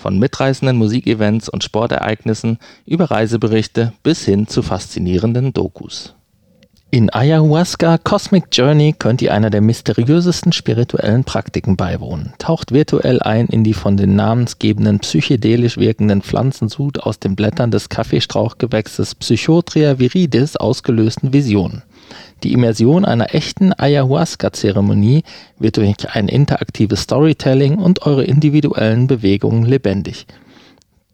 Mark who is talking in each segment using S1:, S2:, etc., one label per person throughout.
S1: Von mitreißenden Musikevents und Sportereignissen über Reiseberichte bis hin zu faszinierenden Dokus. In Ayahuasca Cosmic Journey könnt ihr einer der mysteriösesten spirituellen Praktiken beiwohnen. Taucht virtuell ein in die von den namensgebenden psychedelisch wirkenden Pflanzensud aus den Blättern des Kaffeestrauchgewächses Psychotria viridis ausgelösten Visionen. Die Immersion einer echten Ayahuasca-Zeremonie wird durch ein interaktives Storytelling und eure individuellen Bewegungen lebendig.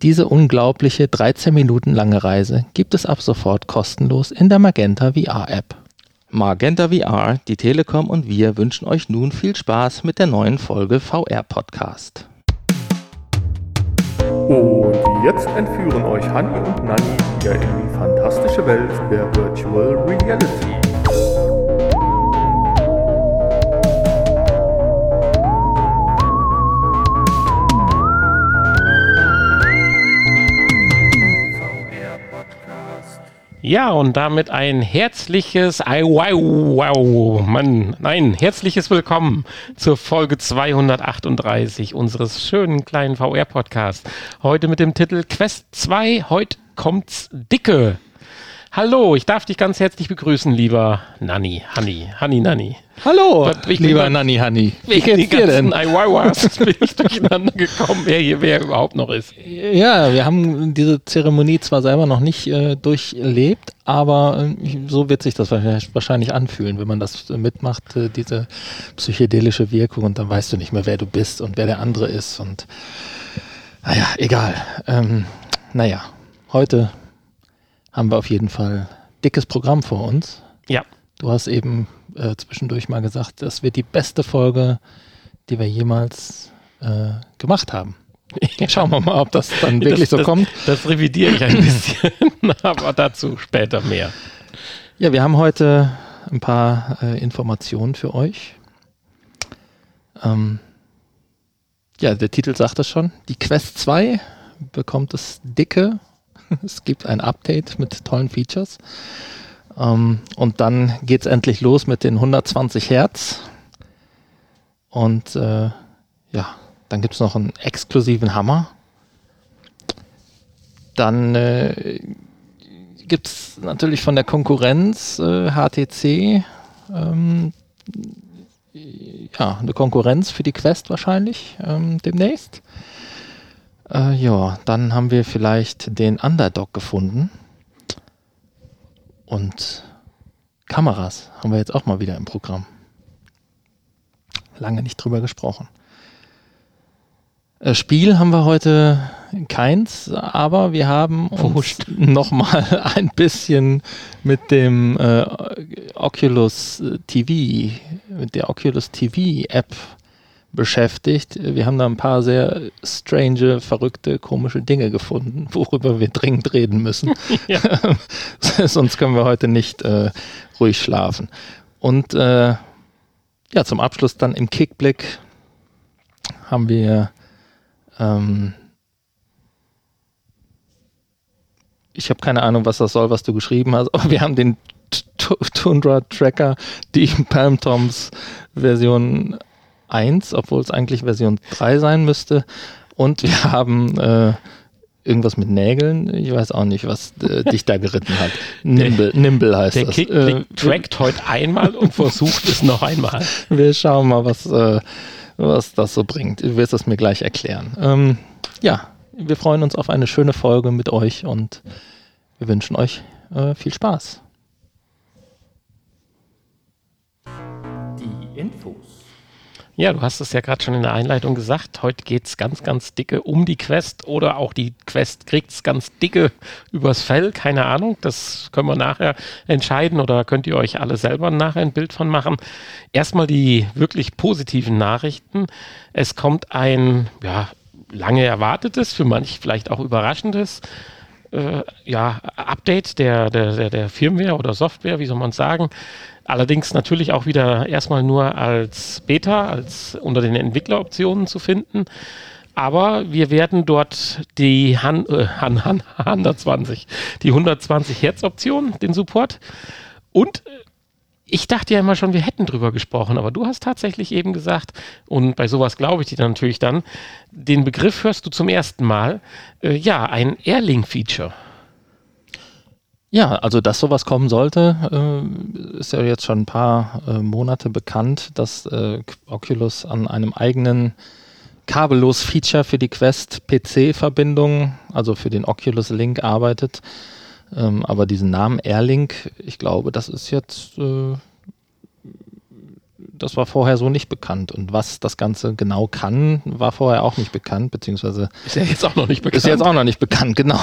S1: Diese unglaubliche 13 Minuten lange Reise gibt es ab sofort kostenlos in der Magenta VR App. Magenta VR, die Telekom und wir wünschen euch nun viel Spaß mit der neuen Folge VR Podcast.
S2: Und jetzt entführen euch Hanni und Nanni wieder in die fantastische Welt der Virtual Reality.
S3: Ja, und damit ein herzliches, wow, wow, Mann, nein, herzliches Willkommen zur Folge 238 unseres schönen kleinen VR-Podcasts. Heute mit dem Titel Quest 2, heute kommt's dicke. Hallo, ich darf dich ganz herzlich begrüßen, lieber Nanni, Hanni, Hanni, Nanni.
S1: Hallo, ich lieber Nanni, Hanni.
S3: Wie geht's dir denn? Ayahuasca bin ich durcheinander gekommen, wer hier wer überhaupt noch ist.
S1: Ja, wir haben diese Zeremonie zwar selber noch nicht äh, durchlebt, aber äh, so wird sich das wahrscheinlich anfühlen, wenn man das mitmacht, äh, diese psychedelische Wirkung und dann weißt du nicht mehr, wer du bist und wer der andere ist und naja, egal. Ähm, naja, heute haben wir auf jeden Fall dickes Programm vor uns.
S3: Ja.
S1: Du hast eben äh, zwischendurch mal gesagt, das wird die beste Folge, die wir jemals äh, gemacht haben. Schauen wir mal, ob das dann wirklich
S3: das,
S1: so
S3: das,
S1: kommt.
S3: Das revidiere ich ein bisschen, aber dazu später mehr.
S1: Ja, wir haben heute ein paar äh, Informationen für euch. Ähm, ja, der Titel sagt es schon. Die Quest 2 bekommt das dicke es gibt ein Update mit tollen Features. Ähm, und dann geht es endlich los mit den 120 Hertz. Und äh, ja, dann gibt es noch einen exklusiven Hammer. Dann äh, gibt es natürlich von der Konkurrenz äh, HTC ähm, ja, eine Konkurrenz für die Quest wahrscheinlich ähm, demnächst. Äh, ja, dann haben wir vielleicht den Underdog gefunden. Und Kameras haben wir jetzt auch mal wieder im Programm. Lange nicht drüber gesprochen. Äh, Spiel haben wir heute keins, aber wir haben uns nochmal ein bisschen mit dem äh, Oculus TV, mit der Oculus TV App beschäftigt. Wir haben da ein paar sehr strange, verrückte, komische Dinge gefunden, worüber wir dringend reden müssen. Sonst können wir heute nicht äh, ruhig schlafen. Und äh, ja, zum Abschluss dann im Kickblick haben wir ähm, ich habe keine Ahnung, was das soll, was du geschrieben hast, aber wir haben den Tundra Tracker, die Palm Toms Version 1, obwohl es eigentlich Version 3 sein müsste. Und wir haben äh, irgendwas mit Nägeln. Ich weiß auch nicht, was äh, dich da geritten hat. Nimble, der, Nimble heißt
S3: der
S1: das.
S3: Kick äh, trackt heute einmal und versucht es noch einmal.
S1: Wir schauen mal, was, äh, was das so bringt. Du wirst es mir gleich erklären. Ähm, ja, wir freuen uns auf eine schöne Folge mit euch und wir wünschen euch äh, viel Spaß.
S3: Ja, du hast es ja gerade schon in der Einleitung gesagt. Heute geht es ganz, ganz dicke um die Quest oder auch die Quest kriegt es ganz dicke übers Fell. Keine Ahnung. Das können wir nachher entscheiden oder könnt ihr euch alle selber nachher ein Bild von machen. Erstmal die wirklich positiven Nachrichten. Es kommt ein, ja, lange erwartetes, für manche vielleicht auch überraschendes äh, ja, Update der, der, der, Firmware oder Software, wie soll man sagen. Allerdings natürlich auch wieder erstmal nur als Beta, als unter den Entwickleroptionen zu finden. Aber wir werden dort die Han, äh, Han, Han, 120, die 120 Hertz Option, den Support. Und ich dachte ja immer schon, wir hätten drüber gesprochen, aber du hast tatsächlich eben gesagt, und bei sowas glaube ich dir natürlich dann, den Begriff hörst du zum ersten Mal, äh, ja, ein Airlink-Feature.
S1: Ja, also dass sowas kommen sollte, äh, ist ja jetzt schon ein paar äh, Monate bekannt, dass äh, Oculus an einem eigenen kabellos Feature für die Quest PC-Verbindung, also für den Oculus Link arbeitet. Ähm, aber diesen Namen Airlink, ich glaube, das ist jetzt, äh, das war vorher so nicht bekannt. Und was das Ganze genau kann, war vorher auch nicht bekannt, beziehungsweise.
S3: Ist ja jetzt auch noch nicht bekannt.
S1: Ist jetzt auch noch nicht bekannt, genau.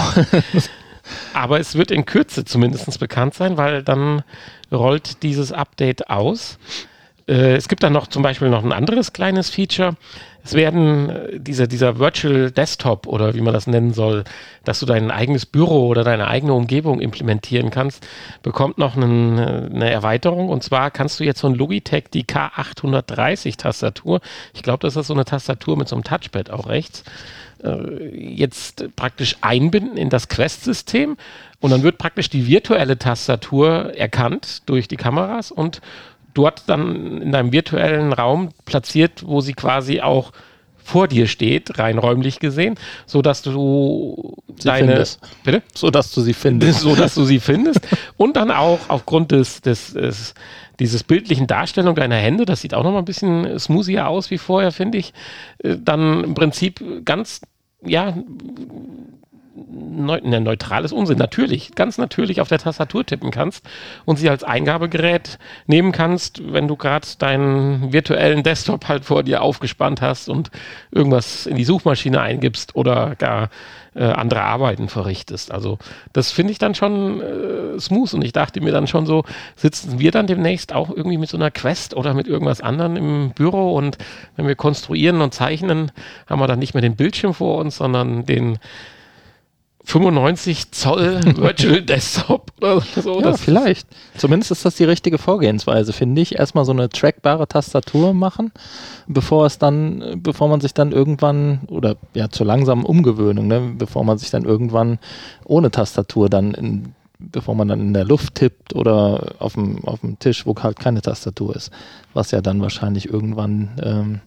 S3: aber es wird in Kürze zumindest bekannt sein, weil dann rollt dieses Update aus. Äh, es gibt dann noch zum Beispiel noch ein anderes kleines Feature. Es werden äh, dieser, dieser Virtual Desktop oder wie man das nennen soll, dass du dein eigenes Büro oder deine eigene Umgebung implementieren kannst, bekommt noch einen, äh, eine Erweiterung. Und zwar kannst du jetzt von Logitech die K830 Tastatur, ich glaube, das ist so eine Tastatur mit so einem Touchpad auch rechts, jetzt praktisch einbinden in das Quest-System und dann wird praktisch die virtuelle Tastatur erkannt durch die Kameras und dort dann in deinem virtuellen Raum platziert, wo sie quasi auch vor dir steht, rein räumlich gesehen, so dass du
S1: sie deine findest.
S3: bitte?
S1: So dass du sie findest,
S3: so dass du sie findest. Und dann auch aufgrund des, des, des dieses bildlichen Darstellung deiner Hände, das sieht auch noch mal ein bisschen smoothier aus wie vorher, finde ich, äh, dann im Prinzip ganz ja neu, ne, neutrales Unsinn, natürlich, ganz natürlich auf der Tastatur tippen kannst und sie als Eingabegerät nehmen kannst, wenn du gerade deinen virtuellen Desktop halt vor dir aufgespannt hast und irgendwas in die Suchmaschine eingibst oder gar äh, andere Arbeiten verrichtest. Also das finde ich dann schon äh, smooth und ich dachte mir dann schon so, sitzen wir dann demnächst auch irgendwie mit so einer Quest oder mit irgendwas anderem im Büro und wenn wir konstruieren und zeichnen, haben wir dann nicht mehr den Bildschirm vor uns, sondern den 95 Zoll Virtual Desktop oder so.
S1: Ja, vielleicht. Zumindest ist das die richtige Vorgehensweise, finde ich. Erstmal so eine trackbare Tastatur machen, bevor es dann, bevor man sich dann irgendwann, oder ja, zur langsamen Umgewöhnung, ne, bevor man sich dann irgendwann ohne Tastatur dann in, bevor man dann in der Luft tippt oder auf dem, auf dem Tisch, wo halt keine Tastatur ist. Was ja dann wahrscheinlich irgendwann ähm,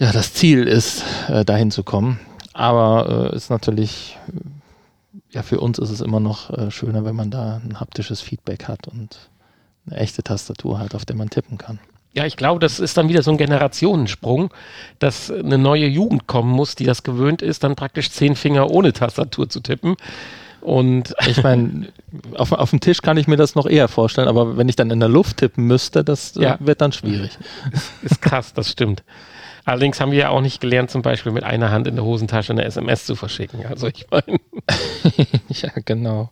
S1: ja, das Ziel ist, äh, dahin zu kommen. Aber äh, ist natürlich, ja, für uns ist es immer noch äh, schöner, wenn man da ein haptisches Feedback hat und eine echte Tastatur hat, auf der man tippen kann.
S3: Ja, ich glaube, das ist dann wieder so ein Generationensprung, dass eine neue Jugend kommen muss, die das gewöhnt ist, dann praktisch zehn Finger ohne Tastatur zu tippen. Und
S1: ich meine, auf, auf dem Tisch kann ich mir das noch eher vorstellen, aber wenn ich dann in der Luft tippen müsste, das äh, ja. wird dann schwierig.
S3: Ist krass, das stimmt. Allerdings haben wir ja auch nicht gelernt, zum Beispiel mit einer Hand in der Hosentasche eine SMS zu verschicken. Also ich meine.
S1: ja, genau.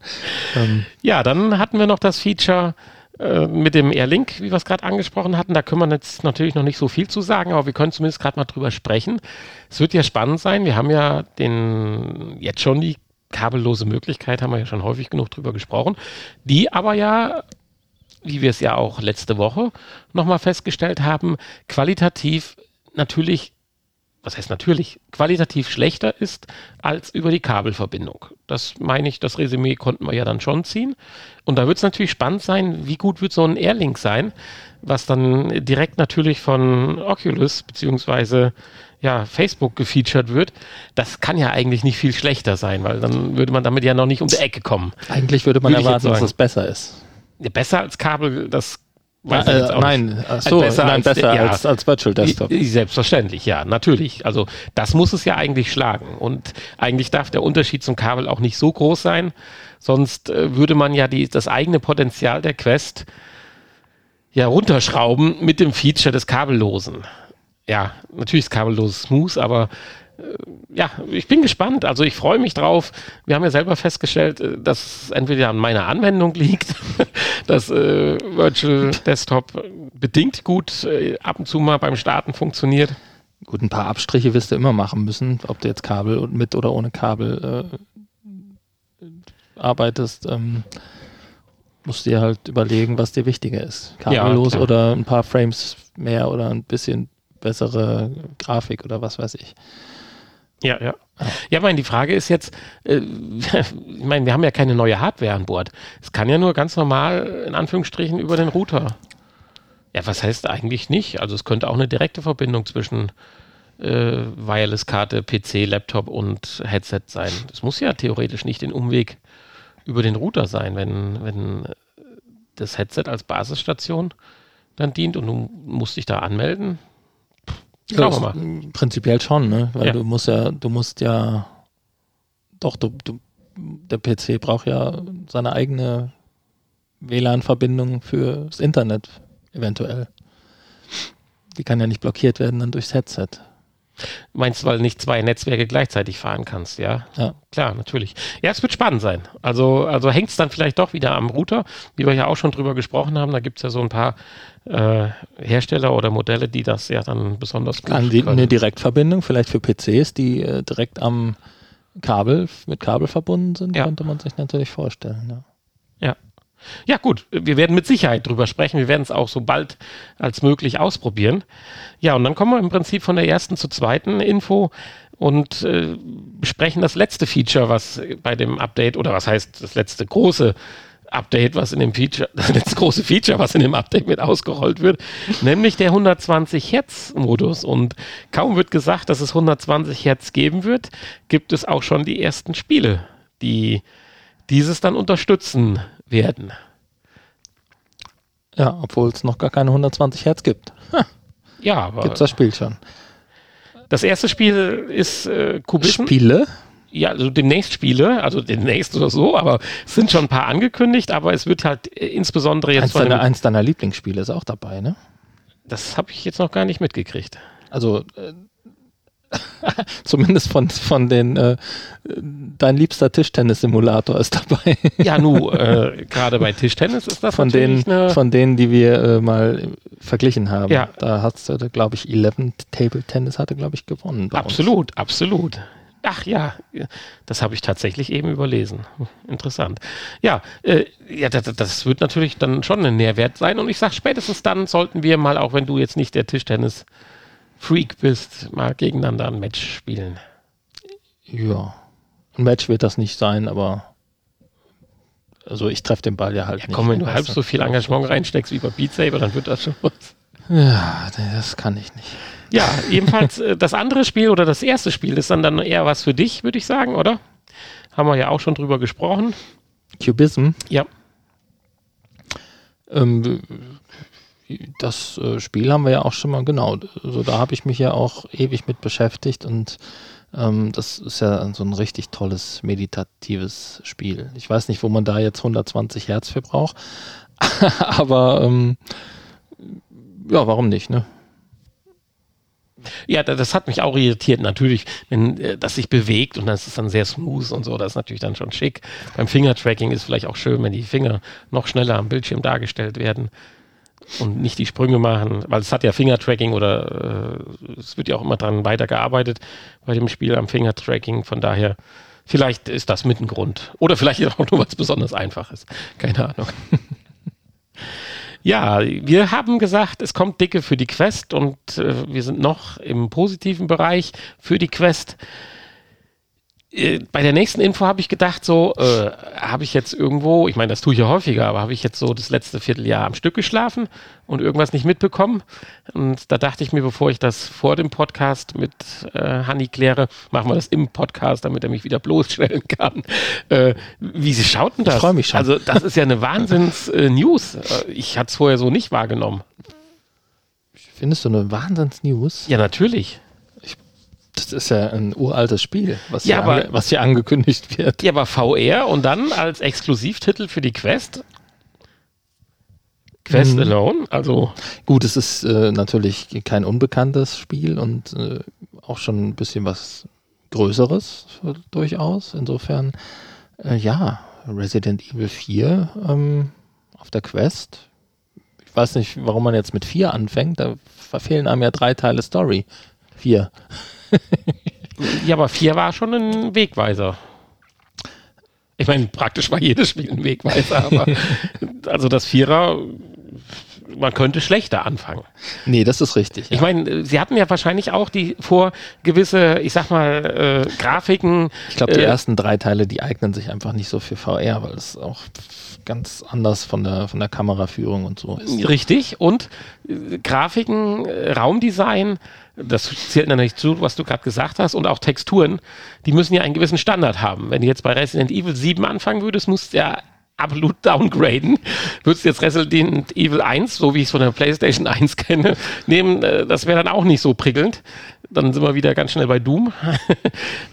S3: Ähm. Ja, dann hatten wir noch das Feature äh, mit dem Airlink, wie wir es gerade angesprochen hatten. Da können wir jetzt natürlich noch nicht so viel zu sagen, aber wir können zumindest gerade mal drüber sprechen. Es wird ja spannend sein. Wir haben ja den jetzt schon die kabellose Möglichkeit, haben wir ja schon häufig genug drüber gesprochen, die aber ja wie wir es ja auch letzte Woche nochmal festgestellt haben, qualitativ natürlich, was heißt natürlich, qualitativ schlechter ist als über die Kabelverbindung. Das meine ich, das Resümee konnten wir ja dann schon ziehen. Und da wird es natürlich spannend sein, wie gut wird so ein Airlink sein, was dann direkt natürlich von Oculus bzw. ja, Facebook gefeatured wird. Das kann ja eigentlich nicht viel schlechter sein, weil dann würde man damit ja noch nicht um die Ecke kommen.
S1: Eigentlich würde man würde erwarten, dass es besser ist.
S3: Ja, besser als Kabel, das
S1: Weiß äh, nein, so, besser, nein, als, besser ja, als, als Virtual Desktop.
S3: Selbstverständlich, ja, natürlich. Also das muss es ja eigentlich schlagen. Und eigentlich darf der Unterschied zum Kabel auch nicht so groß sein. Sonst äh, würde man ja die, das eigene Potenzial der Quest ja runterschrauben mit dem Feature des Kabellosen. Ja, natürlich ist kabellos smooth, aber ja, ich bin gespannt. Also ich freue mich drauf. Wir haben ja selber festgestellt, äh, dass es entweder an meiner Anwendung liegt, dass äh, Virtual Desktop bedingt gut äh, ab und zu mal beim Starten funktioniert.
S1: Gut, ein paar Abstriche wirst du immer machen müssen, ob du jetzt Kabel mit oder ohne Kabel äh, arbeitest, ähm, musst du dir halt überlegen, was dir wichtiger ist. Kabellos
S3: klar.
S1: oder ein paar Frames mehr oder ein bisschen bessere Grafik oder was weiß ich.
S3: Ja, ja. Ja, meine, die Frage ist jetzt, äh, ich meine, wir haben ja keine neue Hardware an Bord. Es kann ja nur ganz normal, in Anführungsstrichen, über den Router. Ja, was heißt eigentlich nicht? Also es könnte auch eine direkte Verbindung zwischen äh, Wireless-Karte, PC, Laptop und Headset sein. Das muss ja theoretisch nicht den Umweg über den Router sein, wenn, wenn das Headset als Basisstation dann dient und du musst dich da anmelden. Schauen wir mal.
S1: Prinzipiell schon, ne? Weil
S3: Ja.
S1: du musst ja, du musst ja, doch, du, du, der PC braucht ja seine eigene WLAN-Verbindung fürs Internet, eventuell. Die kann ja nicht blockiert werden dann durchs Headset.
S3: Meinst du, weil nicht zwei Netzwerke gleichzeitig fahren kannst, ja?
S1: Ja.
S3: Klar, natürlich. Ja, es wird spannend sein. Also, also hängt es dann vielleicht doch wieder am Router, wie wir ja auch schon drüber gesprochen haben. Da gibt es ja so ein paar äh, Hersteller oder Modelle, die das ja dann besonders gut
S1: An die,
S3: können.
S1: eine Direktverbindung, vielleicht für PCs, die äh, direkt am Kabel, mit Kabel verbunden sind,
S3: Ja.
S1: könnte man sich natürlich vorstellen. Ja.
S3: Ja. Ja, gut. Wir werden mit Sicherheit drüber sprechen. Wir werden es auch so bald als möglich ausprobieren. Ja, und dann kommen wir im Prinzip von der ersten zur zweiten Info und äh, besprechen das letzte Feature, was bei dem Update, oder was heißt das letzte große Update, was in dem Feature, das letzte große Feature, was in dem Update mit ausgerollt wird, nämlich der 120 Hertz Modus. Und kaum wird gesagt, dass es 120 Hertz geben wird, gibt es auch schon die ersten Spiele, die dieses dann unterstützen werden.
S1: ja, obwohl es noch gar keine 120 Hertz gibt.
S3: Ja, aber
S1: Gibt es das Spiel schon?
S3: das erste Spiel ist äh, Kubism.
S1: Spiele?
S3: Ja, also demnächst Spiele, also demnächst oder so, aber es sind schon ein paar angekündigt, aber es wird halt äh, insbesondere jetzt
S1: Eins
S3: von
S1: deiner, eins deiner Lieblingsspiele ist auch dabei, ne?
S3: das habe ich jetzt noch gar nicht mitgekriegt.
S1: Also äh, zumindest von, von den äh, dein liebster Tischtennis-Simulator ist dabei.
S3: Ja, nu, äh, gerade bei Tischtennis ist das
S1: Von denen, von denen, die wir äh, mal verglichen haben.
S3: Ja.
S1: Da hast du, glaube ich, 11 Table Tennis hatte, glaube ich, gewonnen. bei uns.
S3: Absolut, absolut. Ach ja, das habe ich tatsächlich eben überlesen. Interessant. Ja, äh, ja das, das wird natürlich dann schon ein Nährwert sein. Und ich sage, spätestens dann sollten wir mal, auch wenn du jetzt nicht der Tischtennis-Freak bist, mal gegeneinander ein Match spielen.
S1: Ja. Ein Match wird das nicht sein, aber also ich treffe den Ball ja halt
S3: Ja,
S1: nicht.
S3: komm, wenn du
S1: weißt
S3: halb so viel Engagement reinsteckst wie bei Beat Saber, dann wird das schon was.
S1: Ja, das kann ich nicht.
S3: Ja, jedenfalls äh, das andere Spiel oder das erste Spiel ist dann, dann eher was für dich, würde ich sagen, oder? Haben wir ja auch schon drüber gesprochen.
S1: Cubism,
S3: Ja.
S1: ähm, das äh, Spiel haben wir ja auch schon mal, genau. Also da habe ich mich ja auch ewig mit beschäftigt und ähm, das ist ja so ein richtig tolles meditatives Spiel. Ich weiß nicht, wo man da jetzt 120 Hertz für braucht, aber ähm, ja, warum nicht, ne?
S3: Ja, da- das hat mich auch irritiert, natürlich, wenn äh, das sich bewegt und das ist dann sehr smooth und so, das ist natürlich dann schon schick. Beim Fingertracking ist vielleicht auch schön, wenn die Finger noch schneller am Bildschirm dargestellt werden und nicht die Sprünge machen, weil es hat ja Fingertracking oder äh, es wird ja auch immer dran weitergearbeitet bei dem Spiel am Fingertracking, von daher vielleicht ist das mit ein Grund. Oder vielleicht auch nur, es besonders einfach ist. Keine Ahnung. Ja, wir haben gesagt, es kommt dicke für die Quest und äh, wir sind noch im positiven Bereich für die Quest. Äh, bei der nächsten Info habe ich gedacht, so, äh, habe ich jetzt irgendwo, ich meine, das tue ich ja häufiger, aber habe ich jetzt so das letzte Vierteljahr am Stück geschlafen und irgendwas nicht mitbekommen? Und da dachte ich mir, bevor ich das vor dem Podcast mit äh, Hanni kläre, machen wir das im Podcast, damit er mich wieder bloßstellen kann. Äh, wie sie schaut denn das?
S1: Ich freu mich schon.
S3: Also, das ist ja eine Wahnsinns-News. Äh, ich hatte es vorher so nicht wahrgenommen.
S1: Findest du eine Wahnsinns-News?
S3: Ja, natürlich.
S1: Das ist ja ein uraltes Spiel, was,
S3: Ja,
S1: hier,
S3: aber-
S1: ange was hier angekündigt wird.
S3: Ja, aber VR und dann als Exklusivtitel für die Quest. Quest
S1: Mhm.
S3: Alone, also
S1: Gut, es ist äh, natürlich kein unbekanntes Spiel und äh, auch schon ein bisschen was Größeres äh, durchaus. Insofern, äh, ja, Resident Evil 4 ähm, auf der Quest. Ich weiß nicht, warum man jetzt mit 4 anfängt. Da verfehlen einem ja drei Teile Story. 4.
S3: ja, aber 4 war schon ein Wegweiser. Ich meine, praktisch war jedes Spiel ein Wegweiser, aber also das Vierer, man könnte schlechter anfangen.
S1: Nee, das ist richtig.
S3: Ich meine, Sie hatten ja wahrscheinlich auch die vor gewisse, ich sag mal, äh, Grafiken.
S1: Ich glaube, die
S3: äh,
S1: ersten drei Teile, die eignen sich einfach nicht so für VR, weil es auch ganz anders von der, von der Kameraführung und so ist.
S3: Richtig. Und äh, Grafiken, äh, Raumdesign, das zählt natürlich zu, was du gerade gesagt hast, und auch Texturen, die müssen ja einen gewissen Standard haben. Wenn du jetzt bei Resident Evil 7 anfangen würdest, musst du ja absolut downgraden. Würdest jetzt Resident Evil 1, so wie ich es von der PlayStation 1 kenne, nehmen, äh, das wäre dann auch nicht so prickelnd. Dann sind wir wieder ganz schnell bei Doom.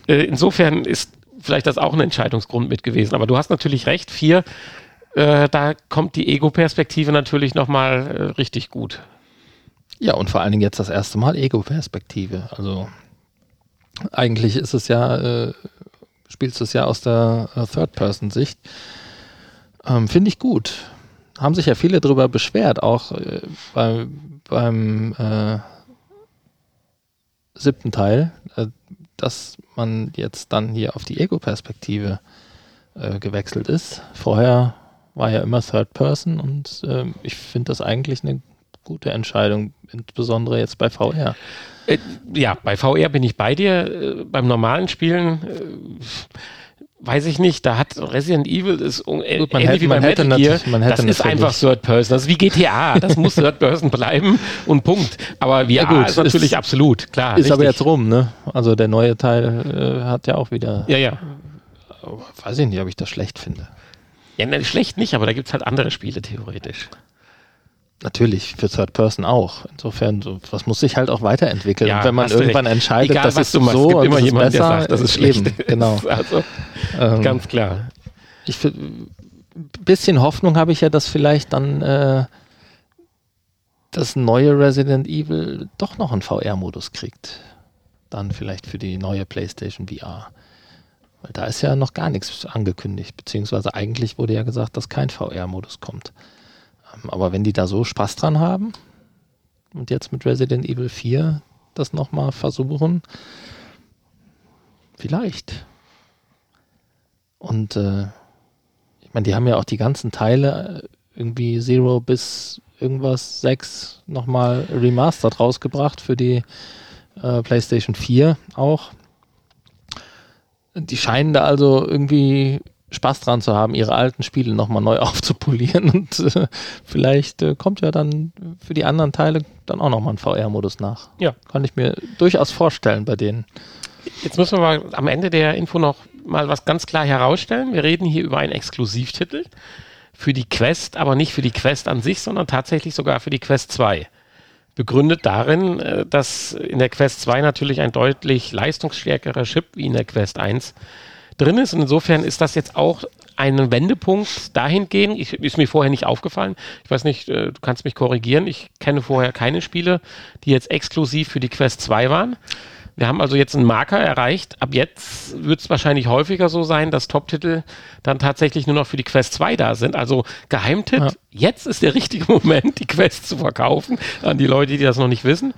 S3: Äh, Insofern ist vielleicht das auch ein Entscheidungsgrund mit gewesen. Aber du hast natürlich recht, 4, äh, da kommt die Ego-Perspektive natürlich nochmal äh, richtig gut.
S1: Ja, und vor allen Dingen jetzt das erste Mal Ego-Perspektive. Also eigentlich ist es ja, äh, spielst du es ja aus der äh, Third-Person-Sicht. Ähm, Finde ich gut. Haben sich ja viele darüber beschwert, auch äh, bei, beim äh, siebten Teil, äh, dass man jetzt dann hier auf die Ego-Perspektive äh, gewechselt ist. Vorher war ja immer Third Person und äh, ich finde das eigentlich eine gute Entscheidung, insbesondere jetzt bei VR.
S3: Äh, ja, bei VR bin ich bei dir. Äh, beim normalen Spielen weiß ich nicht. Da hat Resident Evil ist
S1: Gut, man
S3: ähnlich
S1: hätte-
S3: wie
S1: man
S3: bei
S1: hätte
S3: Metal Gear.
S1: natürlich- man hätte
S3: das ist einfach Third Person. Das ist wie GTA. Das muss Third Person bleiben und Punkt. Aber VR
S1: gut,
S3: ist natürlich
S1: ist-
S3: absolut klar.
S1: Ist aber
S3: richtig.
S1: jetzt rum, ne? Also der neue Teil äh, hat ja auch wieder.
S3: Ja, ja.
S1: Aber Weiß ich nicht, ob ich das schlecht finde.
S3: Ja, ne, schlecht nicht, aber da gibt es halt andere Spiele theoretisch.
S1: Natürlich, für Third Person auch. Insofern, so, was muss sich halt auch weiterentwickeln.
S3: Ja,
S1: und wenn man irgendwann
S3: recht.
S1: entscheidet,
S3: Egal,
S1: das ist
S3: machst,
S1: so
S3: gibt
S1: und
S3: immer
S1: das ist
S3: jemanden, der
S1: besser,
S3: sagt, das ist
S1: eben,
S3: schlecht.
S1: Genau.
S3: Also,
S1: Ähm,
S3: ganz klar.
S1: ich ein bisschen Hoffnung habe ich ja, dass vielleicht dann äh, das neue Resident Evil doch noch einen VR-Modus kriegt. Dann vielleicht für die neue PlayStation VR. Weil da ist ja noch gar nichts angekündigt, beziehungsweise eigentlich wurde ja gesagt, dass kein VR-Modus kommt. Aber wenn die da so Spaß dran haben und jetzt mit Resident Evil 4 das nochmal versuchen, vielleicht. Und äh, ich meine, die haben ja auch die ganzen Teile äh, irgendwie Zero bis irgendwas 6 nochmal remastered rausgebracht für die äh, PlayStation 4 auch. Die scheinen da also irgendwie Spaß dran zu haben, ihre alten Spiele nochmal neu aufzupolieren und äh, vielleicht äh, kommt ja dann für die anderen Teile dann auch nochmal ein VR-Modus nach.
S3: Ja.
S1: Kann ich mir durchaus vorstellen bei denen.
S3: Jetzt müssen wir mal am Ende der Info noch mal was ganz klar herausstellen. Wir reden hier über einen Exklusivtitel für die Quest, aber nicht für die Quest an sich, sondern tatsächlich sogar für die Quest 2. Begründet darin, äh, dass in der Quest 2 natürlich ein deutlich leistungsstärkerer Chip wie in der Quest 1 drin ist. Und insofern ist das jetzt auch ein Wendepunkt dahingehend, ich, ist mir vorher nicht aufgefallen. Ich weiß nicht, äh, du kannst mich korrigieren. Ich kenne vorher keine Spiele, die jetzt exklusiv für die Quest 2 waren. Wir haben also jetzt einen Marker erreicht. Ab jetzt wird es wahrscheinlich häufiger so sein, dass Top-Titel dann tatsächlich nur noch für die Quest 2 da sind. Also Geheimtipp,
S1: Ja.
S3: jetzt ist der richtige Moment, die Quest zu verkaufen an die Leute, die das noch nicht wissen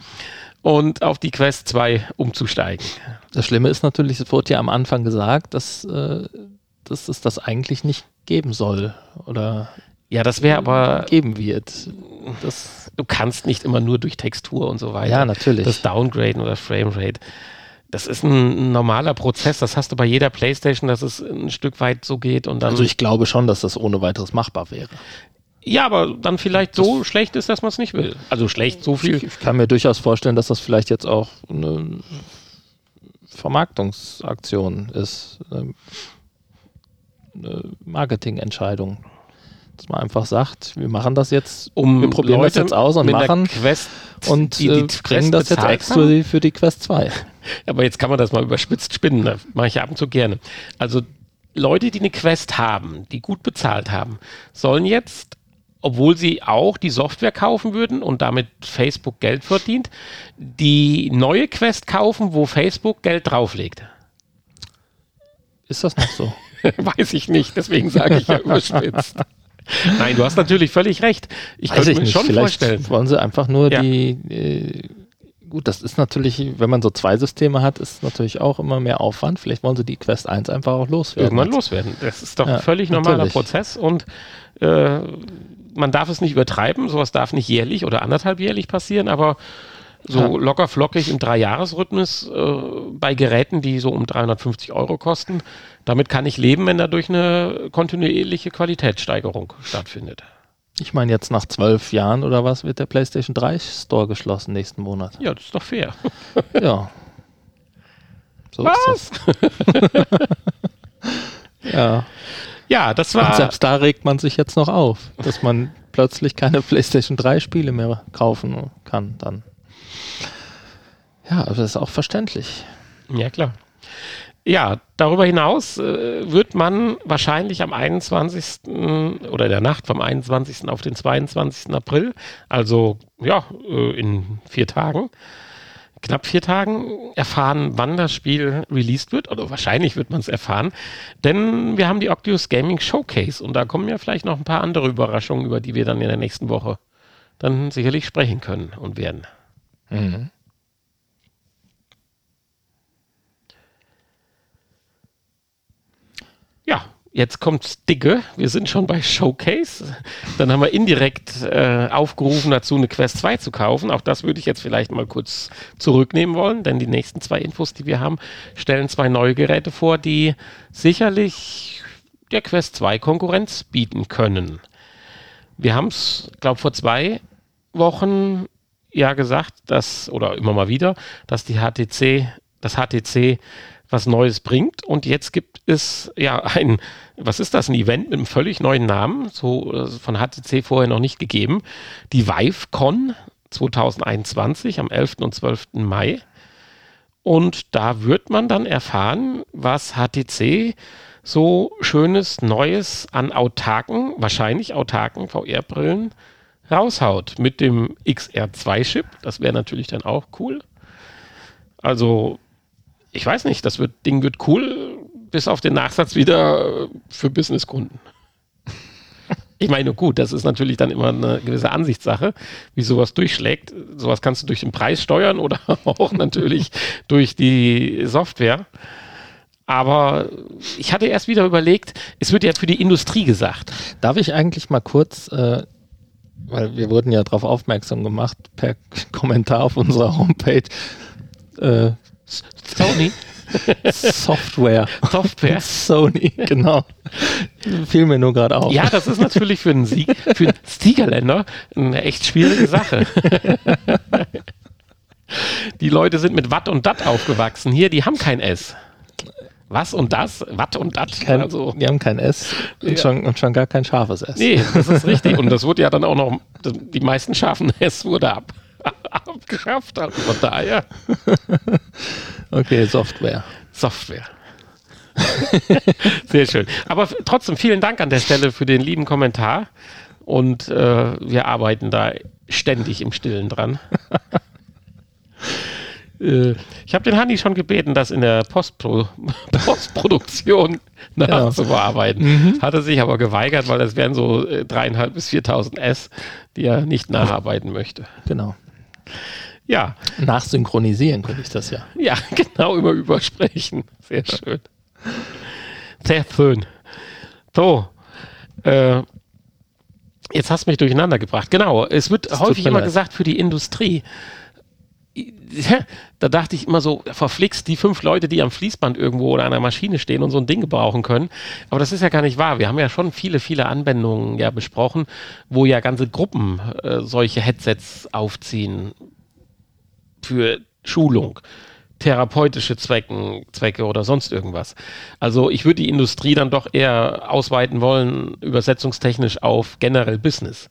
S3: und auf die Quest 2 umzusteigen.
S1: Das Schlimme ist natürlich, es wurde ja am Anfang gesagt, dass, äh, dass es das eigentlich nicht geben soll oder
S3: Ja, das wäre aber,
S1: geben wird. Das,
S3: du kannst nicht immer nur durch Textur und so weiter.
S1: ja, natürlich.
S3: das Downgraden oder Framerate. Das ist ein, normaler Prozess, das hast du bei jeder Playstation, dass es ein Stück weit so geht und dann.
S1: also ich glaube schon, dass das ohne weiteres machbar wäre.
S3: ja, aber dann vielleicht so schlecht ist, dass man es nicht will. Also schlecht, so viel.
S1: Ich kann mir durchaus vorstellen, dass das vielleicht jetzt auch eine Vermarktungsaktion ist, ähm, eine Marketingentscheidung. Dass man einfach sagt, wir machen das jetzt,
S3: Um
S1: wir probieren das
S3: Leute
S1: jetzt aus und machen
S3: Quest,
S1: und
S3: die, die
S1: äh,
S3: Quest
S1: bringen das jetzt exklusiv für die Quest 2.
S3: Haben. Aber jetzt kann man das mal überspitzt spinnen, das mache ich ab und zu gerne. Also Leute, die eine Quest haben, die gut bezahlt haben, sollen jetzt, obwohl sie auch die Software kaufen würden und damit Facebook Geld verdient, die neue Quest kaufen, wo Facebook Geld drauflegt.
S1: Ist das noch so?
S3: Weiß ich nicht, deswegen sage ich ja überspitzt. Nein, du hast natürlich völlig recht. Ich
S1: Weiß
S3: könnte
S1: ich
S3: mir
S1: nicht.
S3: schon
S1: Vielleicht
S3: vorstellen.
S1: wollen sie einfach nur
S3: Ja.
S1: die äh, gut, das ist natürlich, wenn man so zwei Systeme hat, ist natürlich auch immer mehr Aufwand. Vielleicht wollen sie die Quest 1 einfach auch loswerden.
S3: Irgendwann loswerden. Das ist doch ja, ein völlig normaler natürlich. Prozess und äh, man darf es nicht übertreiben. Sowas darf nicht jährlich oder anderthalb jährlich passieren, aber so locker flockig im Dreijahresrhythmus äh, bei Geräten, die so um 350 Euro kosten. Damit kann ich leben, wenn dadurch eine kontinuierliche Qualitätssteigerung stattfindet.
S1: Ich meine, jetzt nach zwölf Jahren oder was wird der PlayStation 3 Store geschlossen nächsten Monat.
S3: Ja, das ist doch fair.
S1: ja.
S3: So was?
S1: ja.
S3: Ja, das war. Und
S1: selbst da regt man sich jetzt noch auf, dass man plötzlich keine PlayStation 3 Spiele mehr kaufen kann dann. Ja, aber das ist auch verständlich.
S3: Ja, klar. Ja, darüber hinaus äh, wird man wahrscheinlich am 21. oder der Nacht vom 21. auf den 22. April, also ja, äh, in vier Tagen, knapp vier Tagen, erfahren, wann das Spiel released wird. Oder wahrscheinlich wird man es erfahren. Denn wir haben die Oculus Gaming Showcase und da kommen ja vielleicht noch ein paar andere Überraschungen, über die wir dann in der nächsten Woche dann sicherlich sprechen können und werden. Mhm. Ja, jetzt kommt's dicke. Wir sind schon bei Showcase. Dann haben wir indirekt äh, aufgerufen dazu, eine Quest 2 zu kaufen. Auch das würde ich jetzt vielleicht mal kurz zurücknehmen wollen, denn die nächsten zwei Infos, die wir haben, stellen zwei neue Geräte vor, die sicherlich der Quest 2 Konkurrenz bieten können. Wir haben es, glaube vor zwei Wochen ja gesagt, dass, oder immer mal wieder, dass die HTC, das HTC was Neues bringt. Und jetzt gibt es ja ein, was ist das, ein Event mit einem völlig neuen Namen, so äh, von HTC vorher noch nicht gegeben. Die ViveCon 2021 am 11. und 12. Mai. Und da wird man dann erfahren, was HTC so schönes Neues an autarken, wahrscheinlich autarken VR-Brillen raushaut. Mit dem XR2-Chip, das wäre natürlich dann auch cool. Also ich weiß nicht, das wird, Ding wird cool, bis auf den Nachsatz wieder für Businesskunden. Ich meine, gut, das ist natürlich dann immer eine gewisse Ansichtssache, wie sowas durchschlägt. Sowas kannst du durch den Preis steuern oder auch natürlich durch die Software. Aber ich hatte erst wieder überlegt, es wird ja für die Industrie gesagt.
S1: Darf ich eigentlich mal kurz, äh, weil wir wurden ja darauf aufmerksam gemacht per Kommentar auf unserer Homepage, äh,
S3: Sony.
S1: Software.
S3: Software.
S1: Sony, genau. Fiel mir nur gerade auf.
S3: Ja, das ist natürlich für einen, Sieg, für einen Siegerländer eine echt schwierige Sache. Die Leute sind mit Watt und Dat aufgewachsen. Hier, die haben kein S. Was und das? Watt und Dat.
S1: Kein, also. Die haben kein S und, ja. schon, und schon gar kein scharfes S.
S3: Nee, das ist richtig. Und das wurde ja dann auch noch, die meisten scharfen S wurde ab abgeschafft. Also von daher.
S1: okay, Software.
S3: Software. Sehr schön. Aber trotzdem vielen Dank an der Stelle für den lieben Kommentar. Und äh, wir arbeiten da ständig im Stillen dran. äh, ich habe den Hanni schon gebeten, das in der Postpro Postproduktion nachzubearbeiten. Mhm. Hatte sich aber geweigert, weil es wären so äh, dreieinhalb bis 4.000 S, die er nicht nacharbeiten möchte.
S1: Genau.
S3: Ja.
S1: Nachsynchronisieren könnte ich das ja.
S3: Ja, genau, immer übersprechen. Sehr schön. Sehr schön. So. Äh, jetzt hast du mich durcheinander gebracht. Genau, es wird das häufig immer leid. gesagt für die Industrie. Da dachte ich immer so, verflixt die fünf Leute, die am Fließband irgendwo oder an der Maschine stehen und so ein Ding gebrauchen können. Aber das ist ja gar nicht wahr. Wir haben ja schon viele, viele Anwendungen ja besprochen, wo ja ganze Gruppen äh, solche Headsets aufziehen für Schulung, therapeutische Zwecken, Zwecke oder sonst irgendwas. Also ich würde die Industrie dann doch eher ausweiten wollen, übersetzungstechnisch auf generell Business.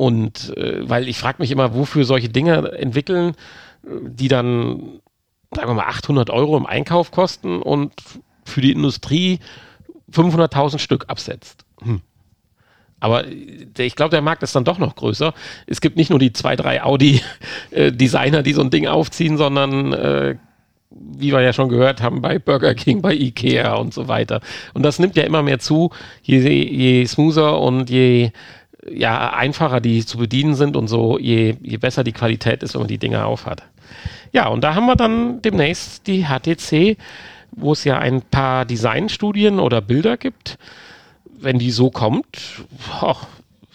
S3: Und äh, weil ich frage mich immer, wofür solche Dinge entwickeln, die dann, sagen wir mal, 800 Euro im Einkauf kosten und für die Industrie 500.000 Stück absetzt. Hm. Aber ich glaube, der Markt ist dann doch noch größer. Es gibt nicht nur die zwei, drei Audi-Designer, die so ein Ding aufziehen, sondern äh, wie wir ja schon gehört haben, bei Burger King, bei Ikea und so weiter. Und das nimmt ja immer mehr zu, je, je smoother und je ja, einfacher die zu bedienen sind und so, je, je besser die Qualität ist, wenn man die Dinger aufhat. Ja, und da haben wir dann demnächst die HTC, wo es ja ein paar Designstudien oder Bilder gibt. Wenn die so kommt, boah,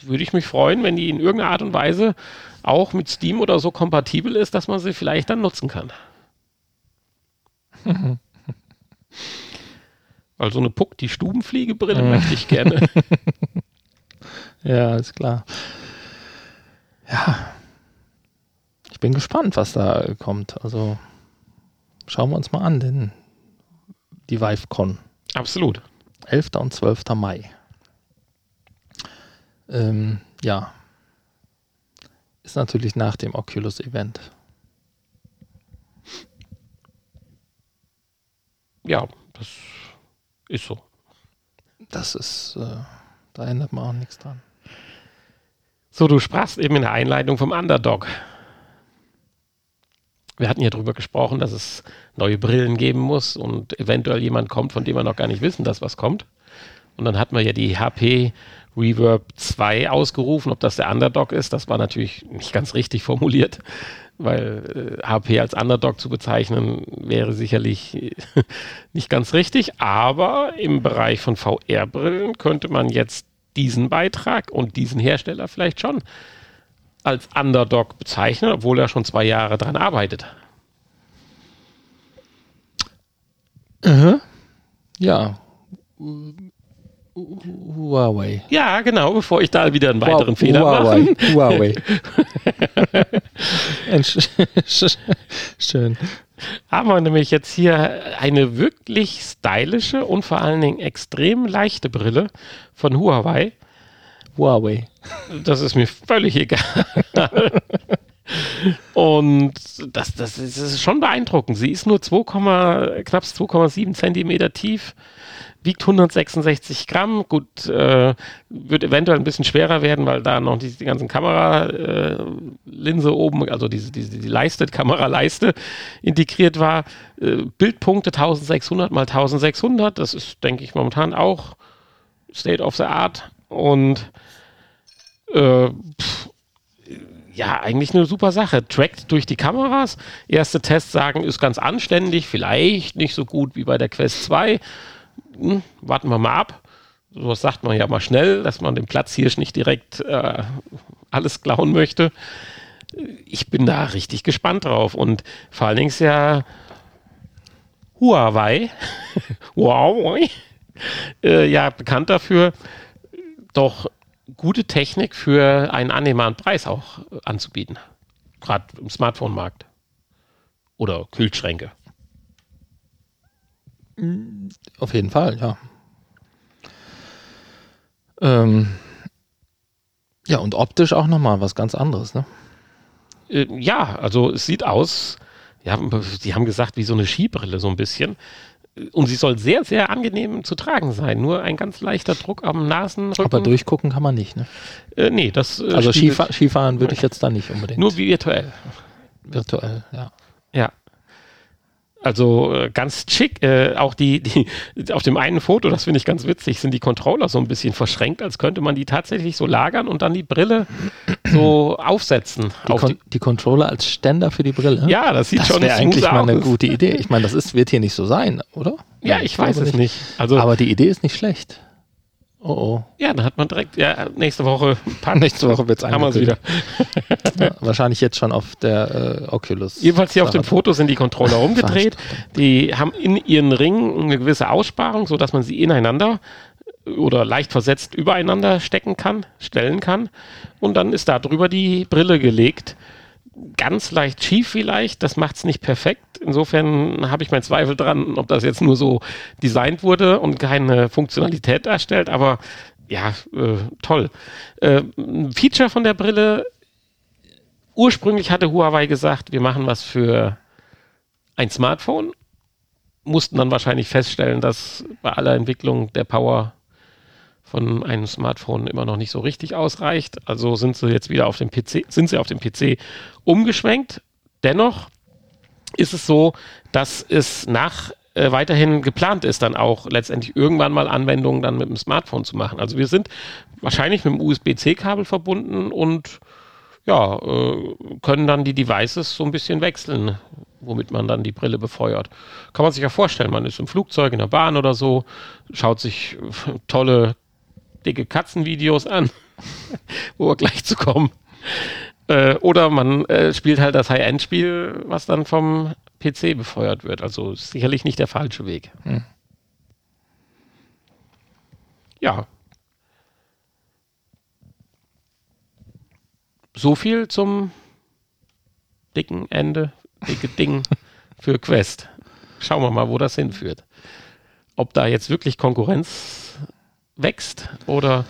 S3: würde ich mich freuen, wenn die in irgendeiner Art und Weise auch mit Steam oder so kompatibel ist, dass man sie vielleicht dann nutzen kann. Weil so eine Puck, die Stubenfliegebrille möchte ich gerne.
S1: ja, ist klar. Ja. Ich bin gespannt, was da kommt. Also schauen wir uns mal an, denn die ViveCon.
S3: Absolut.
S1: 11. und 12. Mai. Ähm, ja. Ist natürlich nach dem Oculus-Event.
S3: Ja, das ist so.
S1: Das ist, äh, da ändert man auch nichts dran.
S3: So, du sprachst eben in der Einleitung vom Underdog. Wir hatten ja darüber gesprochen, dass es neue Brillen geben muss und eventuell jemand kommt, von dem wir noch gar nicht wissen, dass was kommt. Und dann hatten wir ja die HP Reverb 2 ausgerufen. Ob das der Underdog ist, das war natürlich nicht ganz richtig formuliert, weil äh, HP als Underdog zu bezeichnen wäre sicherlich nicht ganz richtig. Aber im Bereich von VR-Brillen könnte man jetzt diesen Beitrag und diesen Hersteller vielleicht schon als Underdog bezeichnen, obwohl er schon zwei Jahre daran arbeitet.
S1: Uh Ja, Huawei.
S3: Ja, genau, bevor ich da wieder einen weiteren Fehler Huawei. mache. Huawei. Schön. Haben wir nämlich jetzt hier eine wirklich stylische und vor allen Dingen extrem leichte Brille von Huawei.
S1: Huawei.
S3: Das ist mir völlig egal. Und das, das, ist, das, ist, schon beeindruckend. Sie ist nur 2, knapp 2,7 Zentimeter tief, wiegt 166 Gramm. Gut, äh, wird eventuell ein bisschen schwerer werden, weil da noch die, die ganzen Kameralinse äh, oben, also diese, diese die Leiste, Kameraleiste integriert war. Äh, Bildpunkte 1600 mal 1600, das ist, denke ich, momentan auch State of the Art. Und äh, pff, ja, eigentlich eine super Sache. Trackt durch die Kameras. Erste Tests sagen, ist ganz anständig, vielleicht nicht so gut wie bei der Quest 2 hm, warten wir mal ab. Sowas sagt man ja mal schnell, dass man dem Platzhirsch nicht direkt äh, alles klauen möchte. Ich bin da richtig gespannt drauf und vor allen Dingen ist ja Huawei, Huawei, äh, ja bekannt dafür, doch gute Technik für einen annehmbaren Preis auch anzubieten. Gerade im Smartphone-Markt. Oder Kühlschränke.
S1: Auf jeden Fall, ja. Ähm, ja, und optisch auch nochmal was ganz anderes, ne?
S3: Äh, ja, also es sieht aus, ja, die haben gesagt, wie so eine Skibrille, so ein bisschen. Und sie soll sehr, sehr angenehm zu tragen sein. Nur ein ganz leichter Druck am Nasenrücken.
S1: Aber durchgucken kann man nicht, ne?
S3: Äh, nee, das.
S1: Äh, also Skifahr Skifahren würde ich jetzt da nicht unbedingt.
S3: Nur virtuell.
S1: Virtuell, ja.
S3: Ja. Also äh, ganz schick. Äh, auch die, die, auf dem einen Foto, das finde ich ganz witzig, sind die Controller so ein bisschen verschränkt, als könnte man die tatsächlich so lagern und dann die Brille so aufsetzen.
S1: Die,
S3: auf
S1: Kon die, die, Controller als Ständer für die Brille?
S3: Ja, das sieht
S1: das
S3: schon
S1: aus. Das wäre eigentlich mal eine gute Idee. Ich meine, das ist, wird hier nicht so sein, oder?
S3: Ja, ich, ich weiß es nicht. nicht.
S1: Also, Aber die Idee ist nicht schlecht. Oh oh.
S3: Ja, dann hat man direkt, ja, nächste Woche.
S1: nächste Woche wird es
S3: Haben wir es wieder.
S1: ja, wahrscheinlich jetzt schon auf der äh, Oculus.
S3: Jedenfalls hier auf dem Foto sind die Controller umgedreht. Die haben in ihren Ringen eine gewisse Aussparung, sodass man sie ineinander oder leicht versetzt übereinander stecken kann, stellen kann. Und dann ist da drüber die Brille gelegt ganz leicht schief vielleicht. Das macht es nicht perfekt. Insofern habe ich meinen Zweifel dran, ob das jetzt nur so designt wurde und keine Funktionalität darstellt. Aber ja, äh, toll. Äh, Feature von der Brille. Ursprünglich hatte Huawei gesagt, wir machen was für ein Smartphone. Mussten dann wahrscheinlich feststellen, dass bei aller Entwicklung der Power von einem Smartphone immer noch nicht so richtig ausreicht. Also sind sie jetzt wieder auf dem PC, sind sie auf dem PC umgeschwenkt. Dennoch ist es so, dass es nach äh, weiterhin geplant ist, dann auch letztendlich irgendwann mal Anwendungen dann mit dem Smartphone zu machen. Also wir sind wahrscheinlich mit dem USB-C-Kabel verbunden und ja, äh, können dann die Devices so ein bisschen wechseln, womit man dann die Brille befeuert. Kann man sich ja vorstellen, man ist im Flugzeug, in der Bahn oder so, schaut sich tolle, dicke Katzenvideos an, wo wir gleich zu kommen. Äh, oder man äh, spielt halt das High-End-Spiel, was dann vom PC befeuert wird. Also sicherlich nicht der falsche Weg. Hm. Ja. So viel zum dicken Ende, dicke Ding für Quest. Schauen wir mal, wo das hinführt. Ob da jetzt wirklich Konkurrenz wächst oder